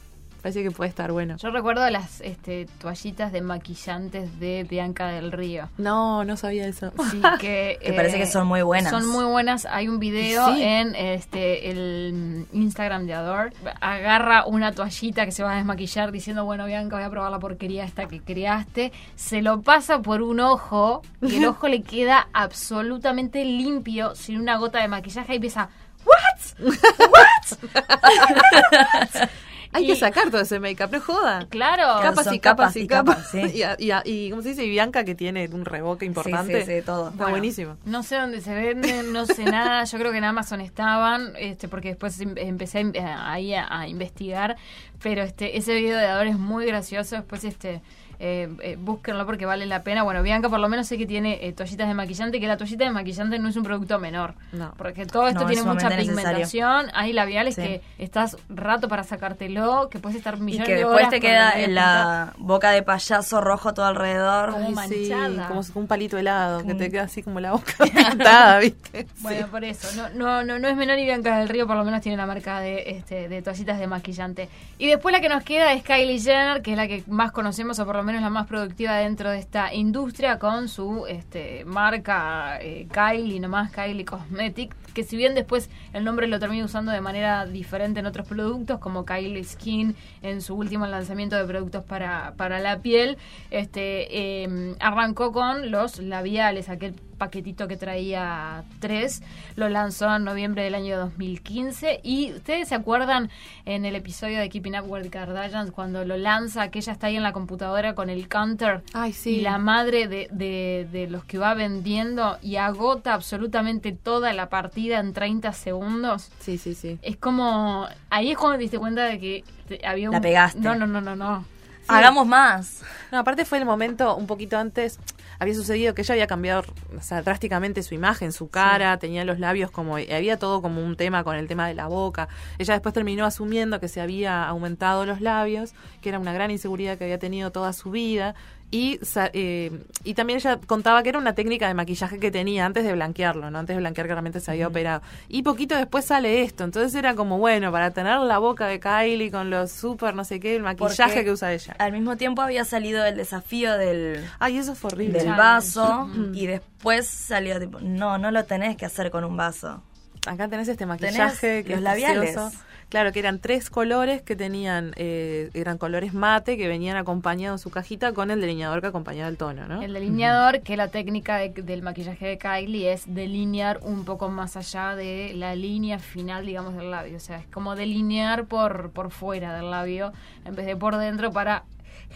Parece que puede estar bueno. Yo recuerdo las este, toallitas de maquillantes de Bianca del Río. No, no sabía eso. Sí, que, Que parece que son muy buenas. Son muy buenas. Hay un video Sí. en este el Instagram de Adore. Agarra una toallita que se va a desmaquillar diciendo, bueno, Bianca, voy a probar la porquería esta que creaste. Se lo pasa por un ojo y el ojo le queda absolutamente limpio, sin una gota de maquillaje y empieza, ¿what? Hay Y- que sacar todo ese make-up, no joda. Claro. Capas y capas, capas y y capas. sí. Y, a- y, a- y, ¿cómo se dice? Y Bianca que tiene un revoque importante. Sí, sí, sí, todo. Está Bueno, buenísimo. No sé dónde se venden, no sé nada. Yo creo que en Amazon estaban, este, porque después em- empecé ahí a, a investigar. Pero este, ese video de Adore es muy gracioso. Después este, eh, eh, búsquenlo porque vale la pena. Bueno, Bianca por lo menos sé que tiene eh, toallitas de maquillante, que la toallita de maquillante no es un producto menor. No. Porque todo esto No, tiene es mucha necesario. pigmentación. Hay labiales Sí. que estás rato para sacártelo, que puedes estar Y millones que de después horas te con queda en la boca de payaso rojo todo alrededor. Como Ay, sí, manchada. como un palito helado, que te queda así como la boca pintada, ¿viste? Bueno, Sí. por eso. No, no, no, no es menor y Bianca del Río por lo menos tiene la marca de, este, de toallitas de maquillante. Y después la que nos queda es Kylie Jenner, que es la que más conocemos o por lo menos la más productiva dentro de esta industria con su este, marca eh, Kylie, nomás Kylie Cosmetic, que si bien después el nombre lo termina usando de manera diferente en otros productos, como Kylie Skin en su último lanzamiento de productos para, para la piel, este eh, arrancó con los labiales, aquel paquetito que traía tres, lo lanzó en noviembre del año 2015 y ustedes se acuerdan en el episodio de Keeping Up with the Kardashians cuando lo lanza, que ella está ahí en la computadora con el counter Ay, sí. y la madre de, de- de los que va vendiendo y agota absolutamente toda la partida en 30 segundos. Sí, sí, sí. Es como, ahí es cuando te diste cuenta de que había un... La pegaste. No, no, no, no, no. Hagamos más. No, aparte fue el momento un poquito antes, había sucedido que ella había cambiado o sea, drásticamente su imagen, su cara, tenía los labios como, había todo como un tema con el tema de la boca. Ella después terminó asumiendo que se había aumentado los labios, que era una gran inseguridad que había tenido toda su vida. Y, eh, y también ella contaba que era una técnica de maquillaje que tenía antes de blanquearlo, ¿no? Antes de blanquear que realmente se había operado. Y poquito después sale esto. Entonces era como, bueno, para tener la boca de Kylie con los super, no sé qué, el maquillaje Porque que usa ella. Al mismo tiempo había salido el desafío del, Ay, eso fue horrible. del vaso y después salió tipo, no, no lo tenés que hacer con un vaso. Acá tenés este maquillaje Tenés que los es labiales. precioso. Claro, que eran tres colores que tenían, eh, eran colores mate que venían acompañados en su cajita con el delineador que acompañaba el tono, ¿no? El delineador, que la técnica de- del maquillaje de Kylie es delinear un poco más allá de la línea final, digamos, del labio. O sea, es como delinear por, por fuera del labio en vez de por dentro para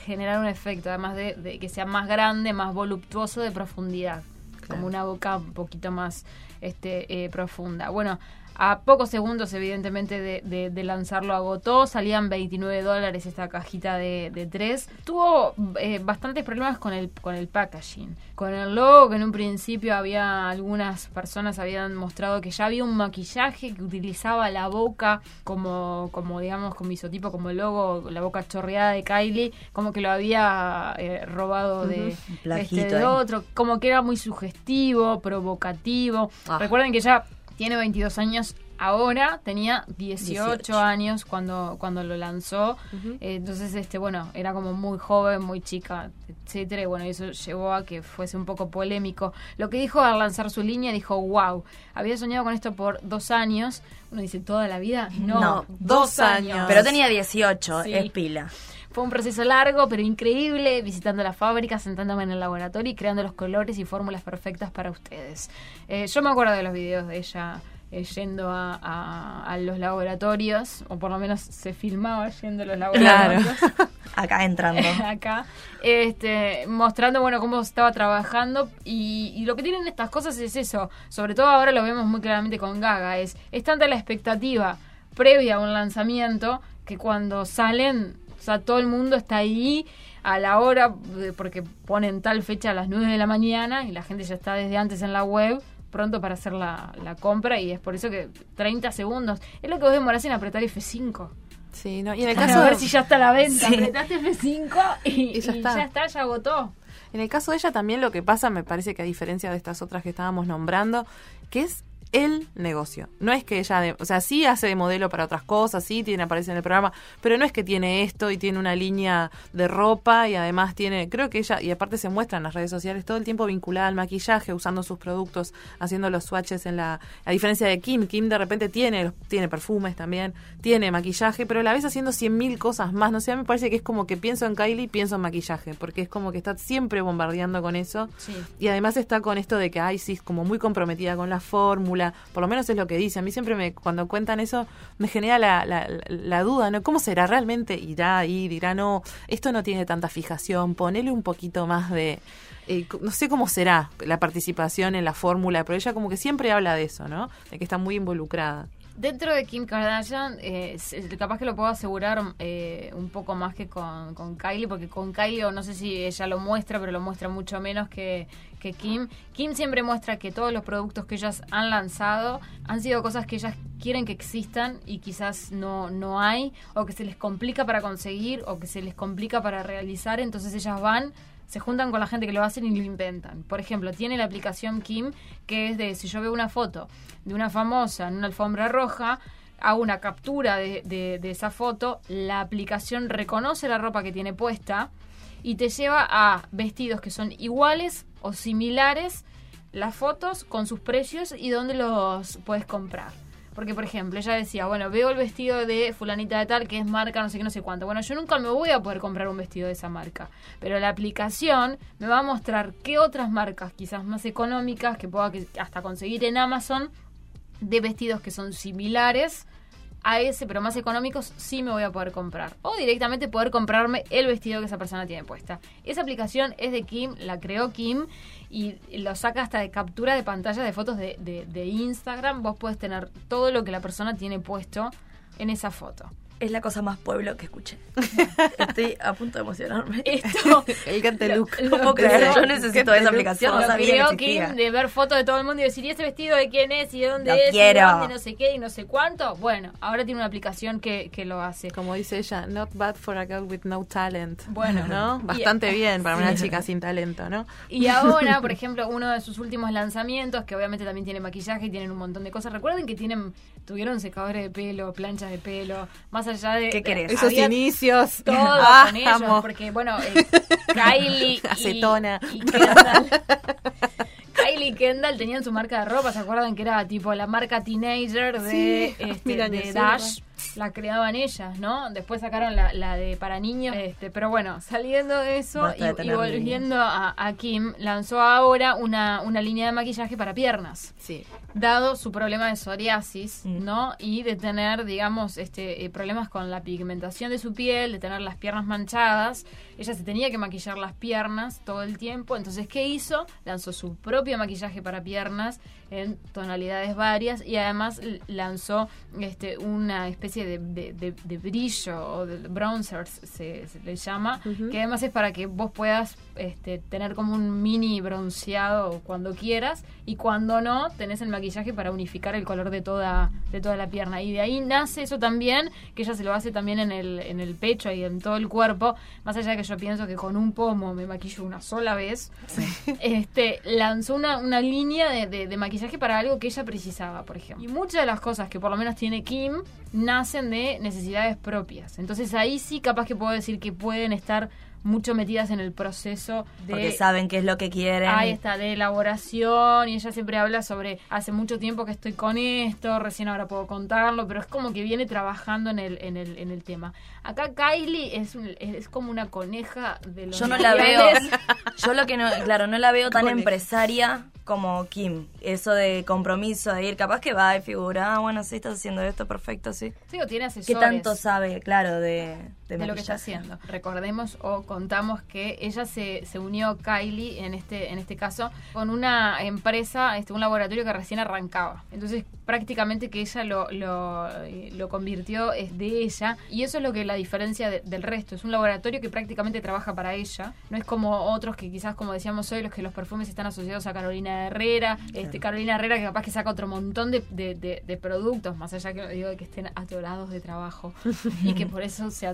generar un efecto, además de, de que sea más grande, más voluptuoso de profundidad. Como una boca un poquito más este, eh, profunda. Bueno, a pocos segundos, evidentemente, de, de- de lanzarlo agotó. Salían 29 dólares esta cajita de, de tres. Tuvo eh, bastantes problemas con el, con el packaging. Con el logo, que en un principio había algunas personas habían mostrado que ya había un maquillaje que utilizaba la boca como, como digamos, como isotipo, como logo, la boca chorreada de Kylie, como que lo había eh, robado de, este, de otro, como que era muy sugestivo, provocativo. Ah. Recuerden que ya tiene 22 años ahora, tenía 18, 18. años cuando, cuando lo lanzó. Eh, entonces, este, bueno, era como muy joven, muy chica, etcétera. Y bueno, eso llevó a que fuese un poco polémico. Lo que dijo al lanzar su línea, dijo, wow, había soñado con esto por dos años. Uno dice, ¿toda la vida? No, No, dos años. Pero tenía 18, Sí. es pila. Fue un proceso largo, pero increíble, visitando la fábrica, sentándome en el laboratorio y creando los colores y fórmulas perfectas para ustedes. Eh, yo me acuerdo de los videos de ella eh, yendo a, a- a los laboratorios, o por lo menos se filmaba yendo a los laboratorios. Acá entrando. acá, este, mostrando bueno cómo estaba trabajando y, y lo que tienen estas cosas es eso, sobre todo ahora lo vemos muy claramente con Gaga, es, es tanta la expectativa previa a un lanzamiento que cuando salen, o sea, todo el mundo está ahí a la hora, porque ponen tal fecha a las 9 de la mañana y la gente ya está desde antes en la web pronto para hacer la, la compra y es por eso que 30 segundos es lo que vos demorás en apretar F5 Sí, no, y en el caso ver de, si ya está a la venta. Sí. Apretaste F5 y, Y ya y está. ya está, ya agotó. En el caso de ella también lo que pasa, me parece que a diferencia de estas otras que estábamos nombrando, que es el negocio. No es que ella, de- o sea, sí hace de modelo para otras cosas, sí tiene aparece en el programa, pero no es que tiene esto y tiene una línea de ropa y además tiene, creo que ella, y aparte se muestra en las redes sociales todo el tiempo vinculada al maquillaje, usando sus productos, haciendo los swatches en la, a diferencia de Kim, Kim de repente tiene, tiene perfumes también, tiene maquillaje, pero a la vez haciendo cien mil cosas más, no sé, a mí me parece que es como que pienso en Kylie, pienso en maquillaje, porque es como que está siempre bombardeando con eso. Sí. Y además está con esto de que, ay, sí, es como muy comprometida con la fórmula. Por lo menos es lo que dice. A mí siempre me, cuando cuentan eso, me genera la, la, la duda, ¿no? ¿Cómo será? ¿Realmente irá ahí? Dirá, no, esto no tiene tanta fijación. Ponele un poquito más de... eh, no sé cómo será la participación en la fórmula, pero ella como que siempre habla de eso, ¿no? De que está muy involucrada. Dentro de Kim Kardashian, eh, capaz que lo puedo asegurar eh, un poco más que con, con Kylie, porque con Kylie, no sé si ella lo muestra, pero lo muestra mucho menos que, que Kim. Kim siempre muestra que todos los productos que ellas han lanzado han sido cosas que ellas quieren que existan y quizás no, no hay, o que se les complica para conseguir, o que se les complica para realizar, entonces ellas van se juntan con la gente que lo hacen y lo inventan. Por ejemplo, tiene la aplicación Kim, que es de si yo veo una foto de una famosa en una alfombra roja, hago una captura de, de- de esa foto, la aplicación reconoce la ropa que tiene puesta y te lleva a vestidos que son iguales o similares, las fotos con sus precios y dónde los puedes comprar. Porque, por ejemplo, ella decía, bueno, veo el vestido de fulanita de tal, que es marca no sé qué, no sé cuánto. Bueno, yo nunca me voy a poder comprar un vestido de esa marca. Pero la aplicación me va a mostrar qué otras marcas, quizás más económicas, que pueda hasta conseguir en Amazon, de vestidos que son similares a ese, pero más económicos, sí me voy a poder comprar. O directamente poder comprarme el vestido que esa persona tiene puesta. Esa aplicación es de Kim, la creó Kim y lo saca hasta de captura de pantalla de fotos de, de- de Instagram. Vos podés tener todo lo que la persona tiene puesto en esa foto. Es la cosa más pueblo que escuché. Estoy a punto de emocionarme. Esto El Canteluc. Lo- No puedo creer, yo necesito esa aplicación, no sabía que de ver fotos de todo el mundo y decir, ¿y ese vestido de quién es? ¿Y de dónde Lo es? quiero. ¿Y dónde no sé qué? ¿Y no sé cuánto? Bueno, ahora tiene una aplicación que, que lo hace. Como dice ella, not bad for a girl with no talent. Bueno. ¿no? Y- Bastante bien para una chica sin talento, ¿no? Y ahora, por ejemplo, uno de sus últimos lanzamientos, que obviamente también tiene maquillaje y tienen un montón de cosas. Recuerden que tienen tuvieron secadores de pelo, planchas de pelo, más allá de... ¿Qué querés? Esos inicios. Todo Ah, con ellos, amo. porque bueno, eh, Kylie y- Acetona. y, Kendall... Kylie y Kendall tenían su marca de ropa, ¿se acuerdan que era tipo la marca teenager de, Sí, este, mil de Dash? La creaban ellas, ¿no? Después sacaron la, la de para niños. Este, pero bueno, saliendo de eso de y, volviendo a, a Kim, lanzó ahora una, una línea de maquillaje para piernas Sí. dado su problema de psoriasis, Mm. ¿no? Y de tener, digamos, este eh, problemas con la pigmentación de su piel, de tener las piernas manchadas, ella se tenía que maquillar las piernas todo el tiempo. Entonces, ¿qué hizo? Lanzó su propio maquillaje para piernas, en tonalidades varias y además lanzó este una especie de, de- de- de brillo o de bronzers se, se le llama que además es para que vos puedas este, tener como un mini bronceado cuando quieras y cuando no tenés el maquillaje para unificar el color de toda de toda la pierna. Y de ahí nace eso también que ella se lo hace también en el en el pecho y en todo el cuerpo. Más allá de que yo pienso que con un pomo me maquillo una sola vez este lanzó una, una línea de- de maquillaje para algo que ella precisaba por ejemplo. Y muchas de las cosas que por lo menos tiene Kim nacen de necesidades propias entonces ahí sí capaz que puedo decir que pueden estar mucho metidas en el proceso de Porque saben qué es lo que quieren. Ahí está, de elaboración, y ella siempre habla sobre hace mucho tiempo que estoy con esto, recién ahora puedo contarlo, pero es como que viene trabajando en el, en el, en el tema. Acá Kylie es, un- es como una coneja de los Yo no la veo. Yo lo que no, claro, no la veo tan empresaria como Kim. Eso de compromiso, de ir, capaz que va y figura, ah, bueno, sí, estás haciendo esto, perfecto, sí. Digo, tiene ¿Qué asesores. tanto sabe, claro, de, de, de lo que está haciendo. Recordemos o contamos que ella se, se unió Kylie en este en este caso con una empresa, este un laboratorio que recién arrancaba. Entonces prácticamente que ella lo, lo, eh, lo convirtió es de ella y eso es lo que la diferencia de- del resto. Es un laboratorio que prácticamente trabaja para ella. No es como otros que quizás como decíamos hoy los que los perfumes están asociados a Carolina Herrera. Este Carolina Herrera que capaz que saca otro montón de, de- productos más allá que digo de que estén atorados de trabajo y que por eso se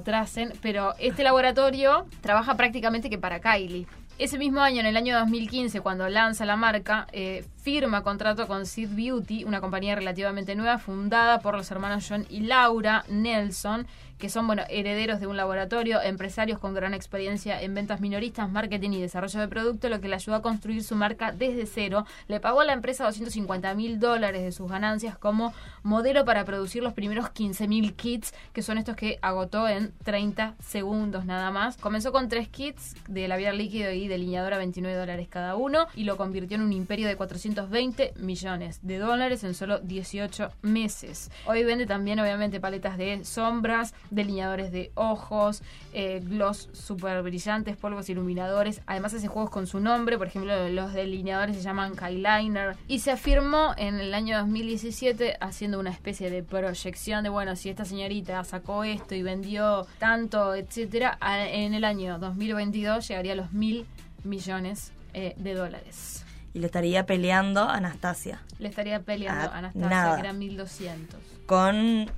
pero este laboratorio trabaja prácticamente que para Kylie. Ese mismo año, en el año 2015, cuando lanza la marca, eh, firma contrato con Sid Beauty, una compañía relativamente nueva fundada por los hermanos John y Laura Nelson, que son bueno herederos de un laboratorio, empresarios con gran experiencia en ventas minoristas, marketing y desarrollo de producto, lo que le ayudó a construir su marca desde cero. Le pagó a la empresa 250 mil dólares de sus ganancias como modelo para producir los primeros 15 mil kits, que son estos que agotó en 30 segundos nada más. Comenzó con tres kits de labial líquido y delineador a 29 dólares cada uno y lo convirtió en un imperio de 420 millones de dólares en solo 18 meses. Hoy vende también obviamente paletas de sombras, delineadores de ojos, eh, gloss super brillantes, polvos iluminadores. Además hace juegos con su nombre, por ejemplo los delineadores se llaman Kyliner y se afirmó en el año 2017 haciendo una especie de proyección de bueno si esta señorita sacó esto y vendió tanto etcétera en el año 2022 llegaría a los mil millones eh, de dólares. Y le estaría peleando a Anastasia. Le estaría peleando a Anastasia, nada. que eran 1200. Con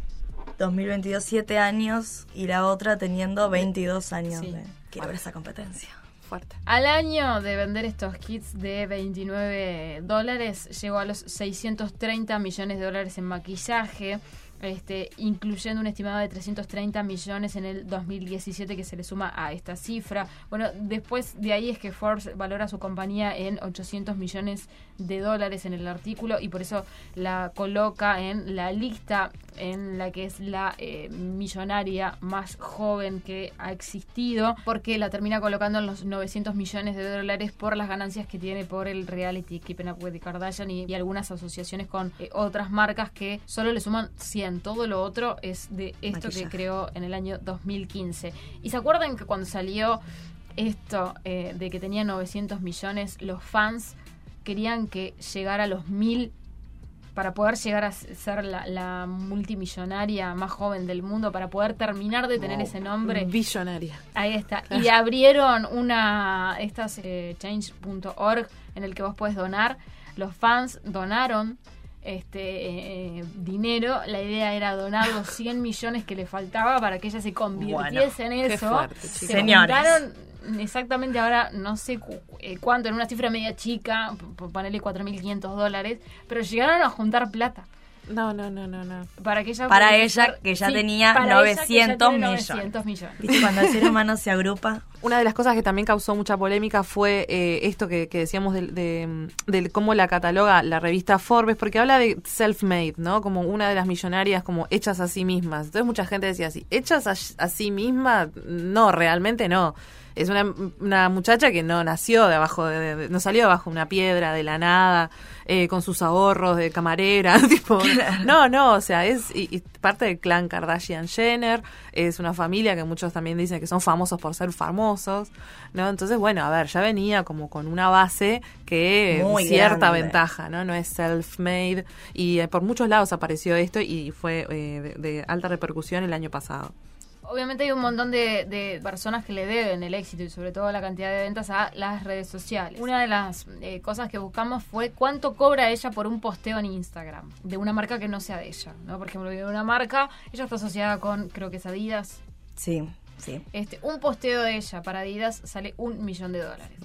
2022, 7 años y la otra teniendo 22 años. Sí. de- Quiero ver esa competencia. Fuerte. Al año de vender estos kits de 29 dólares, llegó a los 630 millones de dólares en maquillaje, este, incluyendo un estimado de 330 millones en el 2017 que se le suma a esta cifra. Bueno, después de ahí es que Forbes valora su compañía en 800 millones de dólares en el artículo y por eso la coloca en la lista en la que es la eh, millonaria más joven que ha existido, porque la termina colocando en los 900 millones de dólares por las ganancias que tiene por el reality Keeping Up with the Kardashian y, algunas asociaciones con eh, otras marcas que solo le suman 100. Todo lo otro es de esto Maquillaje. que creó en el año 2015. ¿Y se acuerdan que cuando salió esto eh, de que tenía 900 millones, los fans querían que llegara a los mil para poder llegar a ser la, la multimillonaria más joven del mundo, para poder terminar de tener ese nombre. Billonaria. Ahí está. Y abrieron una, estas eh, change.org en el que vos puedes donar. Los fans donaron este eh, dinero. La idea era donar los 100 millones que le faltaba para que ella se convirtiese en eso. fuerte, se. Señores. juntaron exactamente ahora, no sé cu- eh, cuánto, en una cifra media chica, p- p- ponele 4.500 dólares, pero llegaron a juntar plata. No, no, no, no, no. Para que ella Para ella, que ya tenía para ella que ya 900 tiene millones. 900 millones. ¿Viste? Cuando el ser humano se agrupa. Una de las cosas que también causó mucha polémica fue eh, esto que, que decíamos del, de, del cómo la cataloga la revista Forbes, porque habla de self-made, ¿no? Como una de las millonarias como hechas a sí mismas. Entonces mucha gente decía así, ¿hechas a, a sí misma? No, realmente no. Es una, una muchacha que no nació de abajo, de, de- no salió de abajo de una piedra, de la nada, eh, con sus ahorros de camarera, tipo, no, no, o sea, es y- y parte del clan Kardashian-Jenner, es una familia que muchos también dicen que son famosos por ser famosos, ¿no? Entonces, bueno, a ver, ya venía como con una base que Muy cierta grande. ventaja, ¿no? No es self-made y eh, por muchos lados apareció esto y fue eh, de, de alta repercusión el año pasado. Obviamente hay un montón de, de personas que le deben el éxito y sobre todo la cantidad de ventas a las redes sociales. Una de las eh, cosas que buscamos fue cuánto cobra ella por un posteo en Instagram de una marca que no sea de ella, ¿no? Por ejemplo, de una marca, ella está asociada con, creo que es Adidas. Sí, sí. Este, un posteo de ella para Adidas sale un millón de dólares.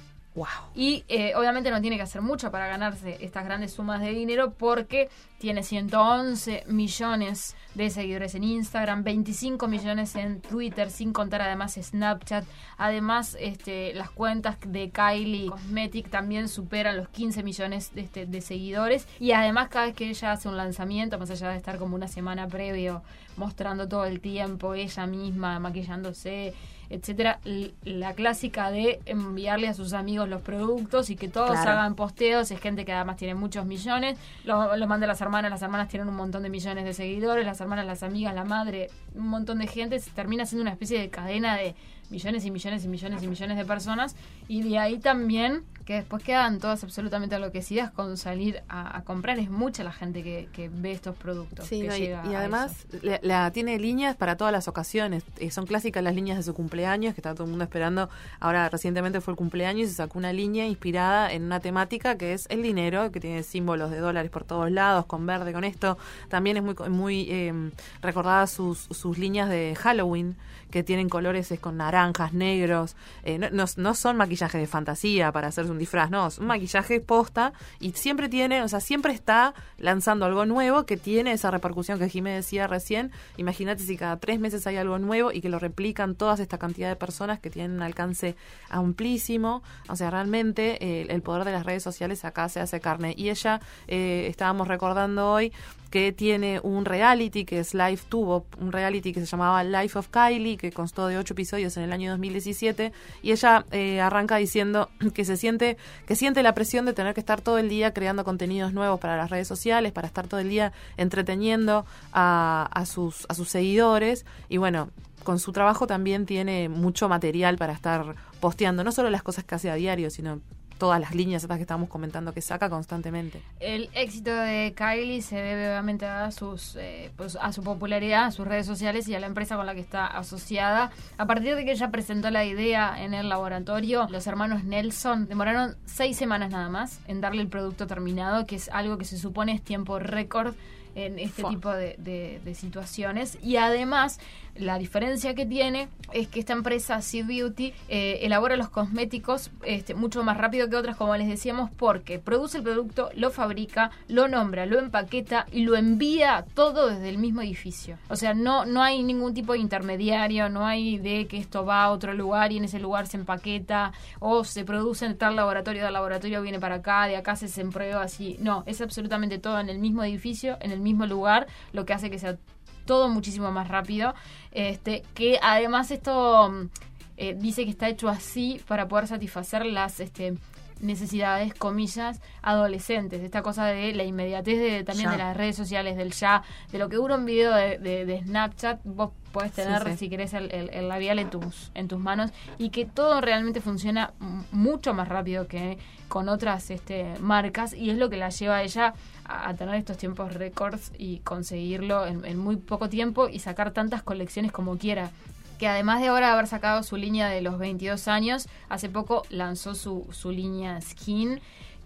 Y eh, obviamente no tiene que hacer mucho para ganarse estas grandes sumas de dinero porque tiene 111 millones de seguidores en Instagram, 25 millones en Twitter, sin contar además Snapchat. Además, este, las cuentas de Kylie Cosmetic también superan los 15 millones de, este, de seguidores. Y además, cada vez que ella hace un lanzamiento, más allá de estar como una semana previo mostrando todo el tiempo ella misma, maquillándose, etcétera, la clásica de enviarle a sus amigos los productos y que todos Claro. hagan posteos, es gente que además tiene muchos millones, lo, lo manda a las hermanas, las hermanas tienen un montón de millones de seguidores, las hermanas, las amigas, la madre, un montón de gente, se termina siendo una especie de cadena de millones y millones y millones y millones de personas y de ahí también que después quedan todas absolutamente enloquecidas con salir a, a comprar, es mucha la gente que, que ve estos productos. Sí, que no, y, llega y a además la, la- tiene líneas para todas las ocasiones. Eh, son clásicas las líneas de su cumpleaños, que está todo el mundo esperando. Ahora recientemente fue el cumpleaños y se sacó una línea inspirada en una temática que es el dinero, que tiene símbolos de dólares por todos lados, con verde, con esto. También es muy muy eh, recordada sus, sus líneas de Halloween, que tienen colores es con naranjas, negros. Eh, no, no, no son maquillajes de fantasía para hacerse un disfraz, no, es un maquillaje posta y siempre tiene, o sea, siempre está lanzando algo nuevo que tiene esa repercusión que Jimé decía recién. Imagínate si cada tres meses hay algo nuevo y que lo replican todas esta cantidad de personas que tienen un alcance amplísimo. O sea, realmente eh, el poder de las redes sociales acá se hace carne. Y ella, eh, estábamos recordando hoy, que tiene un reality que es Live Tuvo, un reality que se llamaba Life of Kylie, que constó de ocho episodios en el año 2017, y ella eh, arranca diciendo que se siente, que siente la presión de tener que estar todo el día creando contenidos nuevos para las redes sociales, para estar todo el día entreteniendo a sus, a sus seguidores, y bueno, con su trabajo también tiene mucho material para estar posteando, no solo las cosas que hace a diario, sino todas las líneas estas que estamos comentando que saca constantemente. El éxito de Kylie se debe obviamente a sus eh, pues, a su popularidad, a sus redes sociales y a la empresa con la que está asociada. A partir de que ella presentó la idea en el laboratorio, los hermanos Nelson demoraron seis semanas nada más en darle el producto terminado, que es algo que se supone es tiempo récord en este tipo de, de- de situaciones. Y además, la diferencia que tiene es que esta empresa, Seed Beauty, eh, elabora los cosméticos este, mucho más rápido que otras, como les decíamos, porque produce el producto, lo fabrica, lo nombra, lo empaqueta y lo envía todo desde el mismo edificio. O sea, no, no hay ningún tipo de intermediario, no hay de que esto va a otro lugar y en ese lugar se empaqueta o se produce en tal laboratorio, del laboratorio viene para acá, de acá se hacen pruebas y no, es absolutamente todo en el mismo edificio, en el mismo lugar, lo que hace que sea todo muchísimo más rápido. Este, que además esto mm, eh, dice que está hecho así para poder satisfacer las este, necesidades, comillas, adolescentes. Esta cosa de la inmediatez de, también Ya. de las redes sociales, del ya, de lo que dura un video de, de- de Snapchat, vos podés tener, sí. si querés, el, el- el labial en tus, en tus manos y que todo realmente funciona mucho más rápido que con otras este, marcas y es lo que la lleva a ella a, a tener estos tiempos récords y conseguirlo en, en muy poco tiempo y sacar tantas colecciones como quiera que además de ahora haber sacado su línea de los 22 años, hace poco lanzó su, su línea Skin,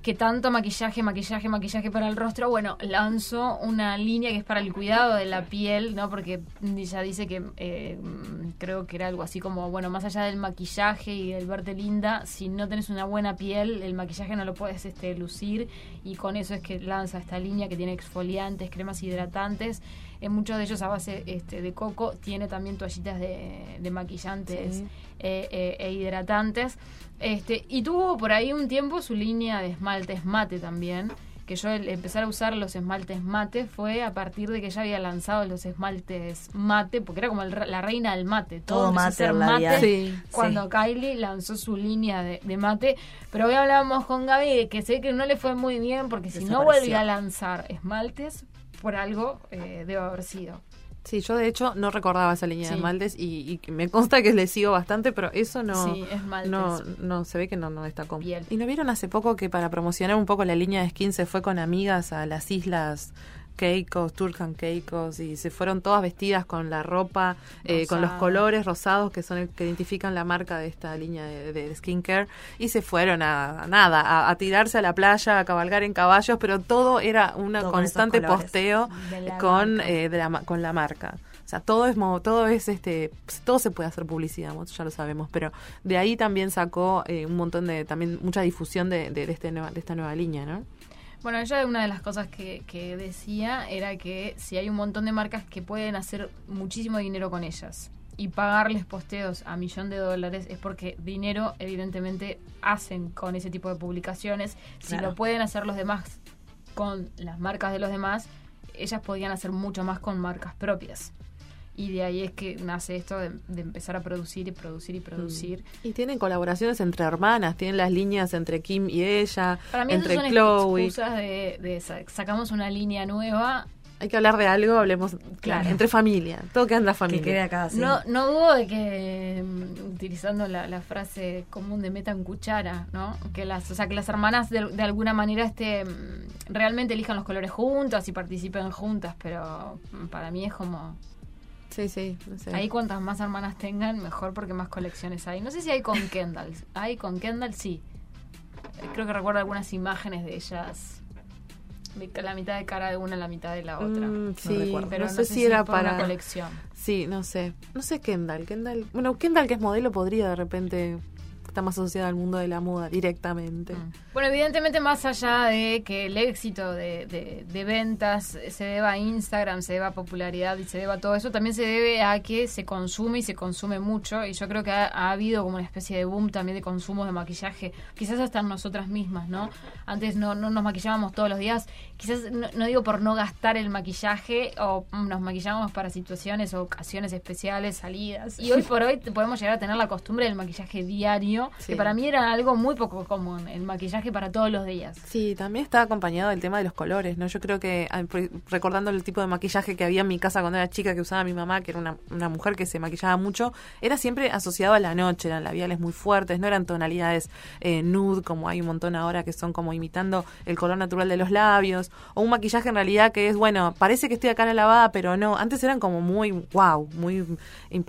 que tanto maquillaje, maquillaje, maquillaje para el rostro, bueno, lanzó una línea que es para el cuidado de la piel, ¿no? Porque ella dice que eh, creo que era algo así como, bueno, más allá del maquillaje y del verte linda, si no tenés una buena piel, el maquillaje no lo puedes este, lucir y con eso es que lanza esta línea que tiene exfoliantes, cremas hidratantes, en muchos de ellos a base este, de coco, tiene también toallitas de, de maquillantes Sí. eh, eh, e hidratantes. Este, y tuvo por ahí un tiempo su línea de esmaltes mate también. Que yo el empezar a usar los esmaltes mate fue a partir de que ya había lanzado los esmaltes mate, porque era como el la reina del mate. Todo a mate, ser. Sí. cuando Kylie lanzó su línea de, de mate. Pero hoy hablábamos con Gaby de que sé que no le fue muy bien porque si no volvió a lanzar esmaltes, por algo eh, debe haber sido. Sí, yo de hecho no recordaba esa línea de maltes y, y me consta que le sigo bastante, pero eso no, Sí, es maltes. no, no se ve que no, no está con Piel. ¿Y no vieron hace poco que para promocionar un poco la línea de skin se fue con amigas a las islas Keikos, Turkan Keikos y se fueron todas vestidas con la ropa, eh, con los colores rosados que son el que identifican la marca de esta línea de, de skincare y se fueron a, a nada, a, a tirarse a la playa, a cabalgar en caballos, pero todo era un constante posteo De con eh, de la con la marca. O sea, todo es todo es este todo se puede hacer publicidad, ya lo sabemos, pero de ahí también sacó eh, un montón de también mucha difusión de, de, de este nueva, de esta nueva línea, ¿no? Bueno, ella una de las cosas que, que decía era que si hay un montón de marcas que pueden hacer muchísimo dinero con ellas y pagarles posteos a millón de dólares es porque dinero evidentemente hacen con ese tipo de publicaciones. Si Claro. lo pueden hacer los demás con las marcas de los demás, ellas podían hacer mucho más con marcas propias. Y de ahí es que nace esto de, de empezar a producir y producir y producir. Y tienen colaboraciones entre hermanas, tienen las líneas entre Kim y ella, Para mí entre eso son Chloe. excusas de, de sa- sacamos una línea nueva Hay que hablar de algo, hablemos Claro. entre familia, todo queda en la Que familia. quede acá, sí. No, no dudo de que, mm, utilizando la, la frase común de metan cuchara, ¿no? Que las, o sea, que las hermanas de, de alguna manera este, mm, realmente elijan los colores juntas y participen juntas, pero mm, para mí es como... Sí, sí, no sé. Ahí cuantas más hermanas tengan, mejor porque más colecciones hay. No sé si hay con Kendall. Hay con Kendall, sí. Eh, Creo que recuerdo algunas imágenes de ellas. La mitad de cara de una, la mitad de la otra. Mm, sí, recuerdo. Pero no sé si era para una colección. Sí, no sé. No sé Kendall. Kendall. Bueno, Kendall que es modelo podría de repente está más asociada al mundo de la moda directamente. Mm. Bueno, evidentemente más allá de que el éxito de, de- de ventas se deba a Instagram, se deba a popularidad y se deba a todo eso, también se debe a que se consume y se consume mucho. Y yo creo que ha, ha habido como una especie de boom también de consumo de maquillaje, quizás hasta en nosotras mismas, ¿no? Antes no, no nos maquillábamos todos los días, quizás no, no digo por no gastar el maquillaje o mm, nos maquillábamos para situaciones o ocasiones especiales, salidas. Y hoy por hoy podemos llegar a tener la costumbre del maquillaje diario, Sí. que para mí era algo muy poco común, el maquillaje para todos los días. Sí, también está acompañado del tema de los colores, ¿no? Yo creo que, ah, recordando el tipo de maquillaje que había en mi casa cuando era chica, que usaba mi mamá, que era una, una mujer que se maquillaba mucho, era siempre asociado a la noche, eran labiales muy fuertes, no eran tonalidades eh, nude, como hay un montón ahora que son como imitando el color natural de los labios, o un maquillaje en realidad que es, bueno, parece que estoy a cara lavada, pero no, antes eran como muy, wow, muy,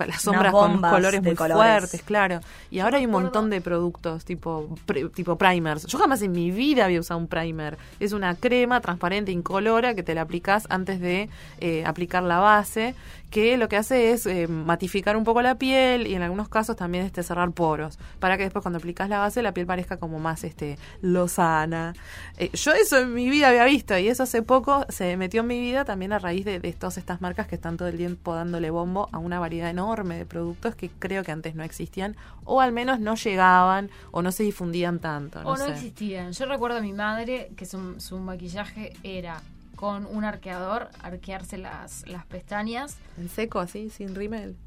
las sombras con colores muy colores. fuertes, claro. Y ahora hay un recuerdo- de productos tipo tipo primers. Yo jamás en mi vida había usado un primer. Es una crema transparente incolora que te la aplicas antes de eh, aplicar la base, que lo que hace es eh, matificar un poco la piel y en algunos casos también este cerrar poros, para que después cuando aplicas la base la piel parezca como más este lozana. Eh, yo eso en mi vida había visto y eso hace poco se metió en mi vida también a raíz de, de todas estas marcas que están todo el tiempo dándole bombo a una variedad enorme de productos que creo que antes no existían o al menos no llegaban o no se difundían tanto. No o no sé. existían. Yo recuerdo a mi madre que su, su maquillaje era con un arqueador, arquearse las, las pestañas. En seco así, sin rímel.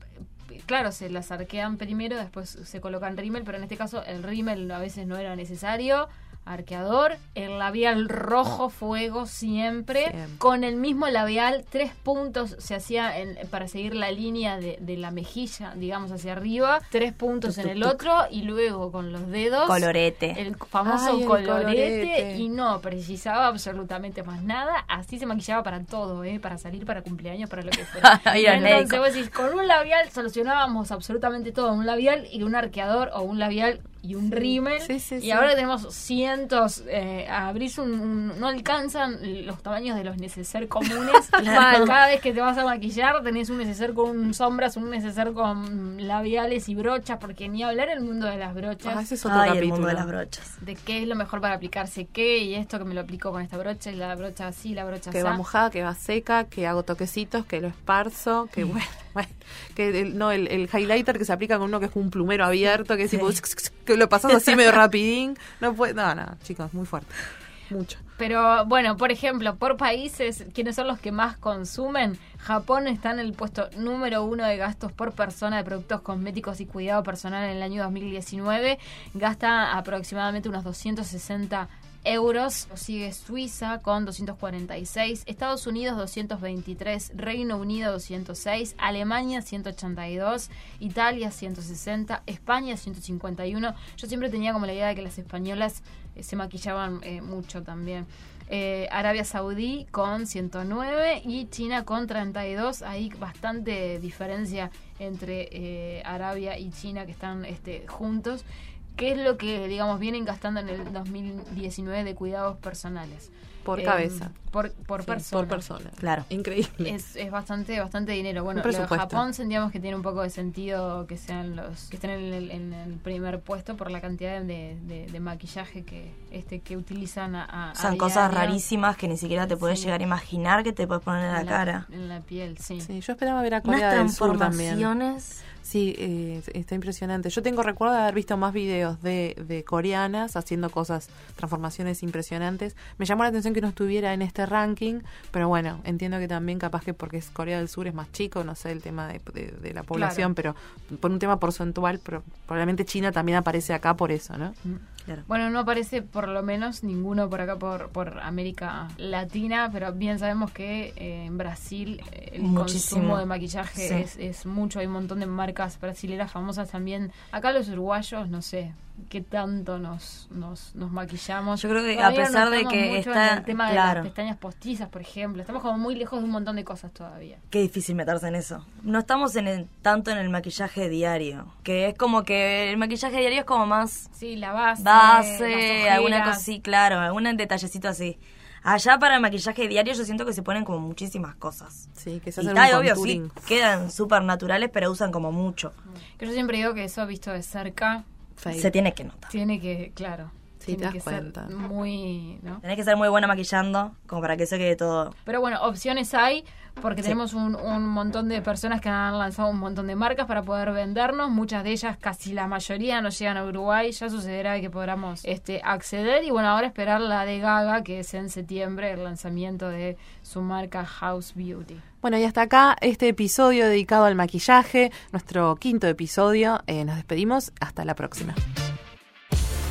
Claro, se las arquean primero, después se colocan rímel, pero en este caso el rímel a veces no era necesario. Arqueador, el labial rojo fuego siempre, Siempre. con el mismo labial, tres puntos se hacía en- para seguir la línea de, de la mejilla, digamos hacia arriba, tres puntos Tuc, en tuc, el tuc. otro y luego con los dedos Colorete. el famoso Ay, el colorete, colorete. y no precisaba absolutamente más nada. Así se maquillaba para todo, ¿eh? para salir, para cumpleaños, para lo que fuera. Entonces vos decís, con un labial solucionábamos absolutamente todo. Un labial y un arqueador o un labial y un rímel. Sí, sí, y sí. ahora tenemos cientos, eh, abrís un, un- no alcanzan los tamaños de los neceser comunes. Mal. Cada vez que te vas a maquillar tenés un neceser con sombras, un neceser con labiales y brochas, porque ni hablar el mundo de las brochas Ah, ese es otro Ay, el capítulo. mundo de las brochas. de qué es lo mejor para aplicarse qué y esto que me lo aplico con esta brocha y la brocha así, la brocha que así. va mojada, que va seca, que hago toquecitos, que lo esparzo, que bueno, bueno, que el, no el, el highlighter que se aplica con uno que es un plumero abierto, que es Sí. tipo que lo pasas así medio rapidín, no puede, no, no, chicos, muy fuerte, mucho. Pero bueno, por ejemplo, por países, ¿quiénes son los que más consumen? Japón está en el puesto número uno de gastos por persona de productos cosméticos y cuidado personal en el año 2019. Gasta aproximadamente unos 260 euros. Sigue Suiza con 246, Estados Unidos 223, Reino Unido 206, Alemania 182, Italia 160, España 151. Yo siempre tenía como la idea de que las españolas eh, se maquillaban eh, mucho también. Eh, Arabia Saudí con 109 y China con 32. Hay bastante diferencia entre Arabia y China que están este, juntos. ¿Qué es lo que, digamos, vienen gastando en el 2019 de cuidados personales? Por Em, cabeza. Por, por Sí, persona. Por persona. Claro. Increíble. Es, es bastante bastante dinero. Bueno, lo de. Japón sentíamos que tiene un poco de sentido que sean los que estén en el, en el primer puesto por la cantidad de, de- de maquillaje que este que utilizan a, a- a Son cosas diario rarísimas que ni siquiera te puedes Sí. llegar a imaginar que te puedes poner en la, cara. en la piel, sí. Sí, yo esperaba ver a Unas Corea del Sur también. transformaciones. Sí, eh, está impresionante. Yo tengo recuerdo de haber visto más videos de, de coreanas haciendo cosas, transformaciones impresionantes. Me llamó la atención que no estuviera en este ranking, pero bueno, entiendo que también capaz que porque es Corea del Sur es más chico, no sé el tema de, de- de la población, pero por un tema porcentual, pero probablemente China también aparece acá por eso, ¿no? Claro. Bueno, no aparece por lo menos ninguno por acá, por, por América Latina, pero bien sabemos que eh, en Brasil eh, el Muchísimo. consumo de maquillaje Sí. es, es mucho, hay un montón de marcas brasileras famosas también. Acá los uruguayos, no sé qué tanto nos, nos, nos maquillamos. Yo creo que a Todavía pesar de que está- en el tema de claro. las pestañas postizas, por ejemplo, estamos como muy lejos de un montón de cosas todavía. Qué difícil meterse en eso. No estamos en el- tanto en el maquillaje diario, que es como que el maquillaje diario es como más Sí, la base, base, las alguna cosa así, claro, algún detallecito así. Allá para el maquillaje diario yo siento que se ponen como muchísimas cosas. Sí, que se Y hacen está, un obvio, sí, quedan súper naturales, pero usan como mucho. Que yo siempre digo que eso visto de cerca Fake. Se tiene que notar. tiene que, claro, Sí, tiene te que das ser cuenta. muy, ¿no? Tenés que ser muy buena maquillando, como para que eso quede todo. Pero bueno, opciones hay porque Sí. tenemos un, un montón de personas que han lanzado un montón de marcas para poder vendernos. Muchas de ellas, casi la mayoría, no llegan a Uruguay. Ya sucederá que podamos este, acceder. Y bueno, ahora esperar la de Gaga, que es en septiembre, el lanzamiento de su marca House Beauty. Bueno, y hasta acá este episodio dedicado al maquillaje, nuestro quinto episodio. Eh, nos despedimos, hasta la próxima.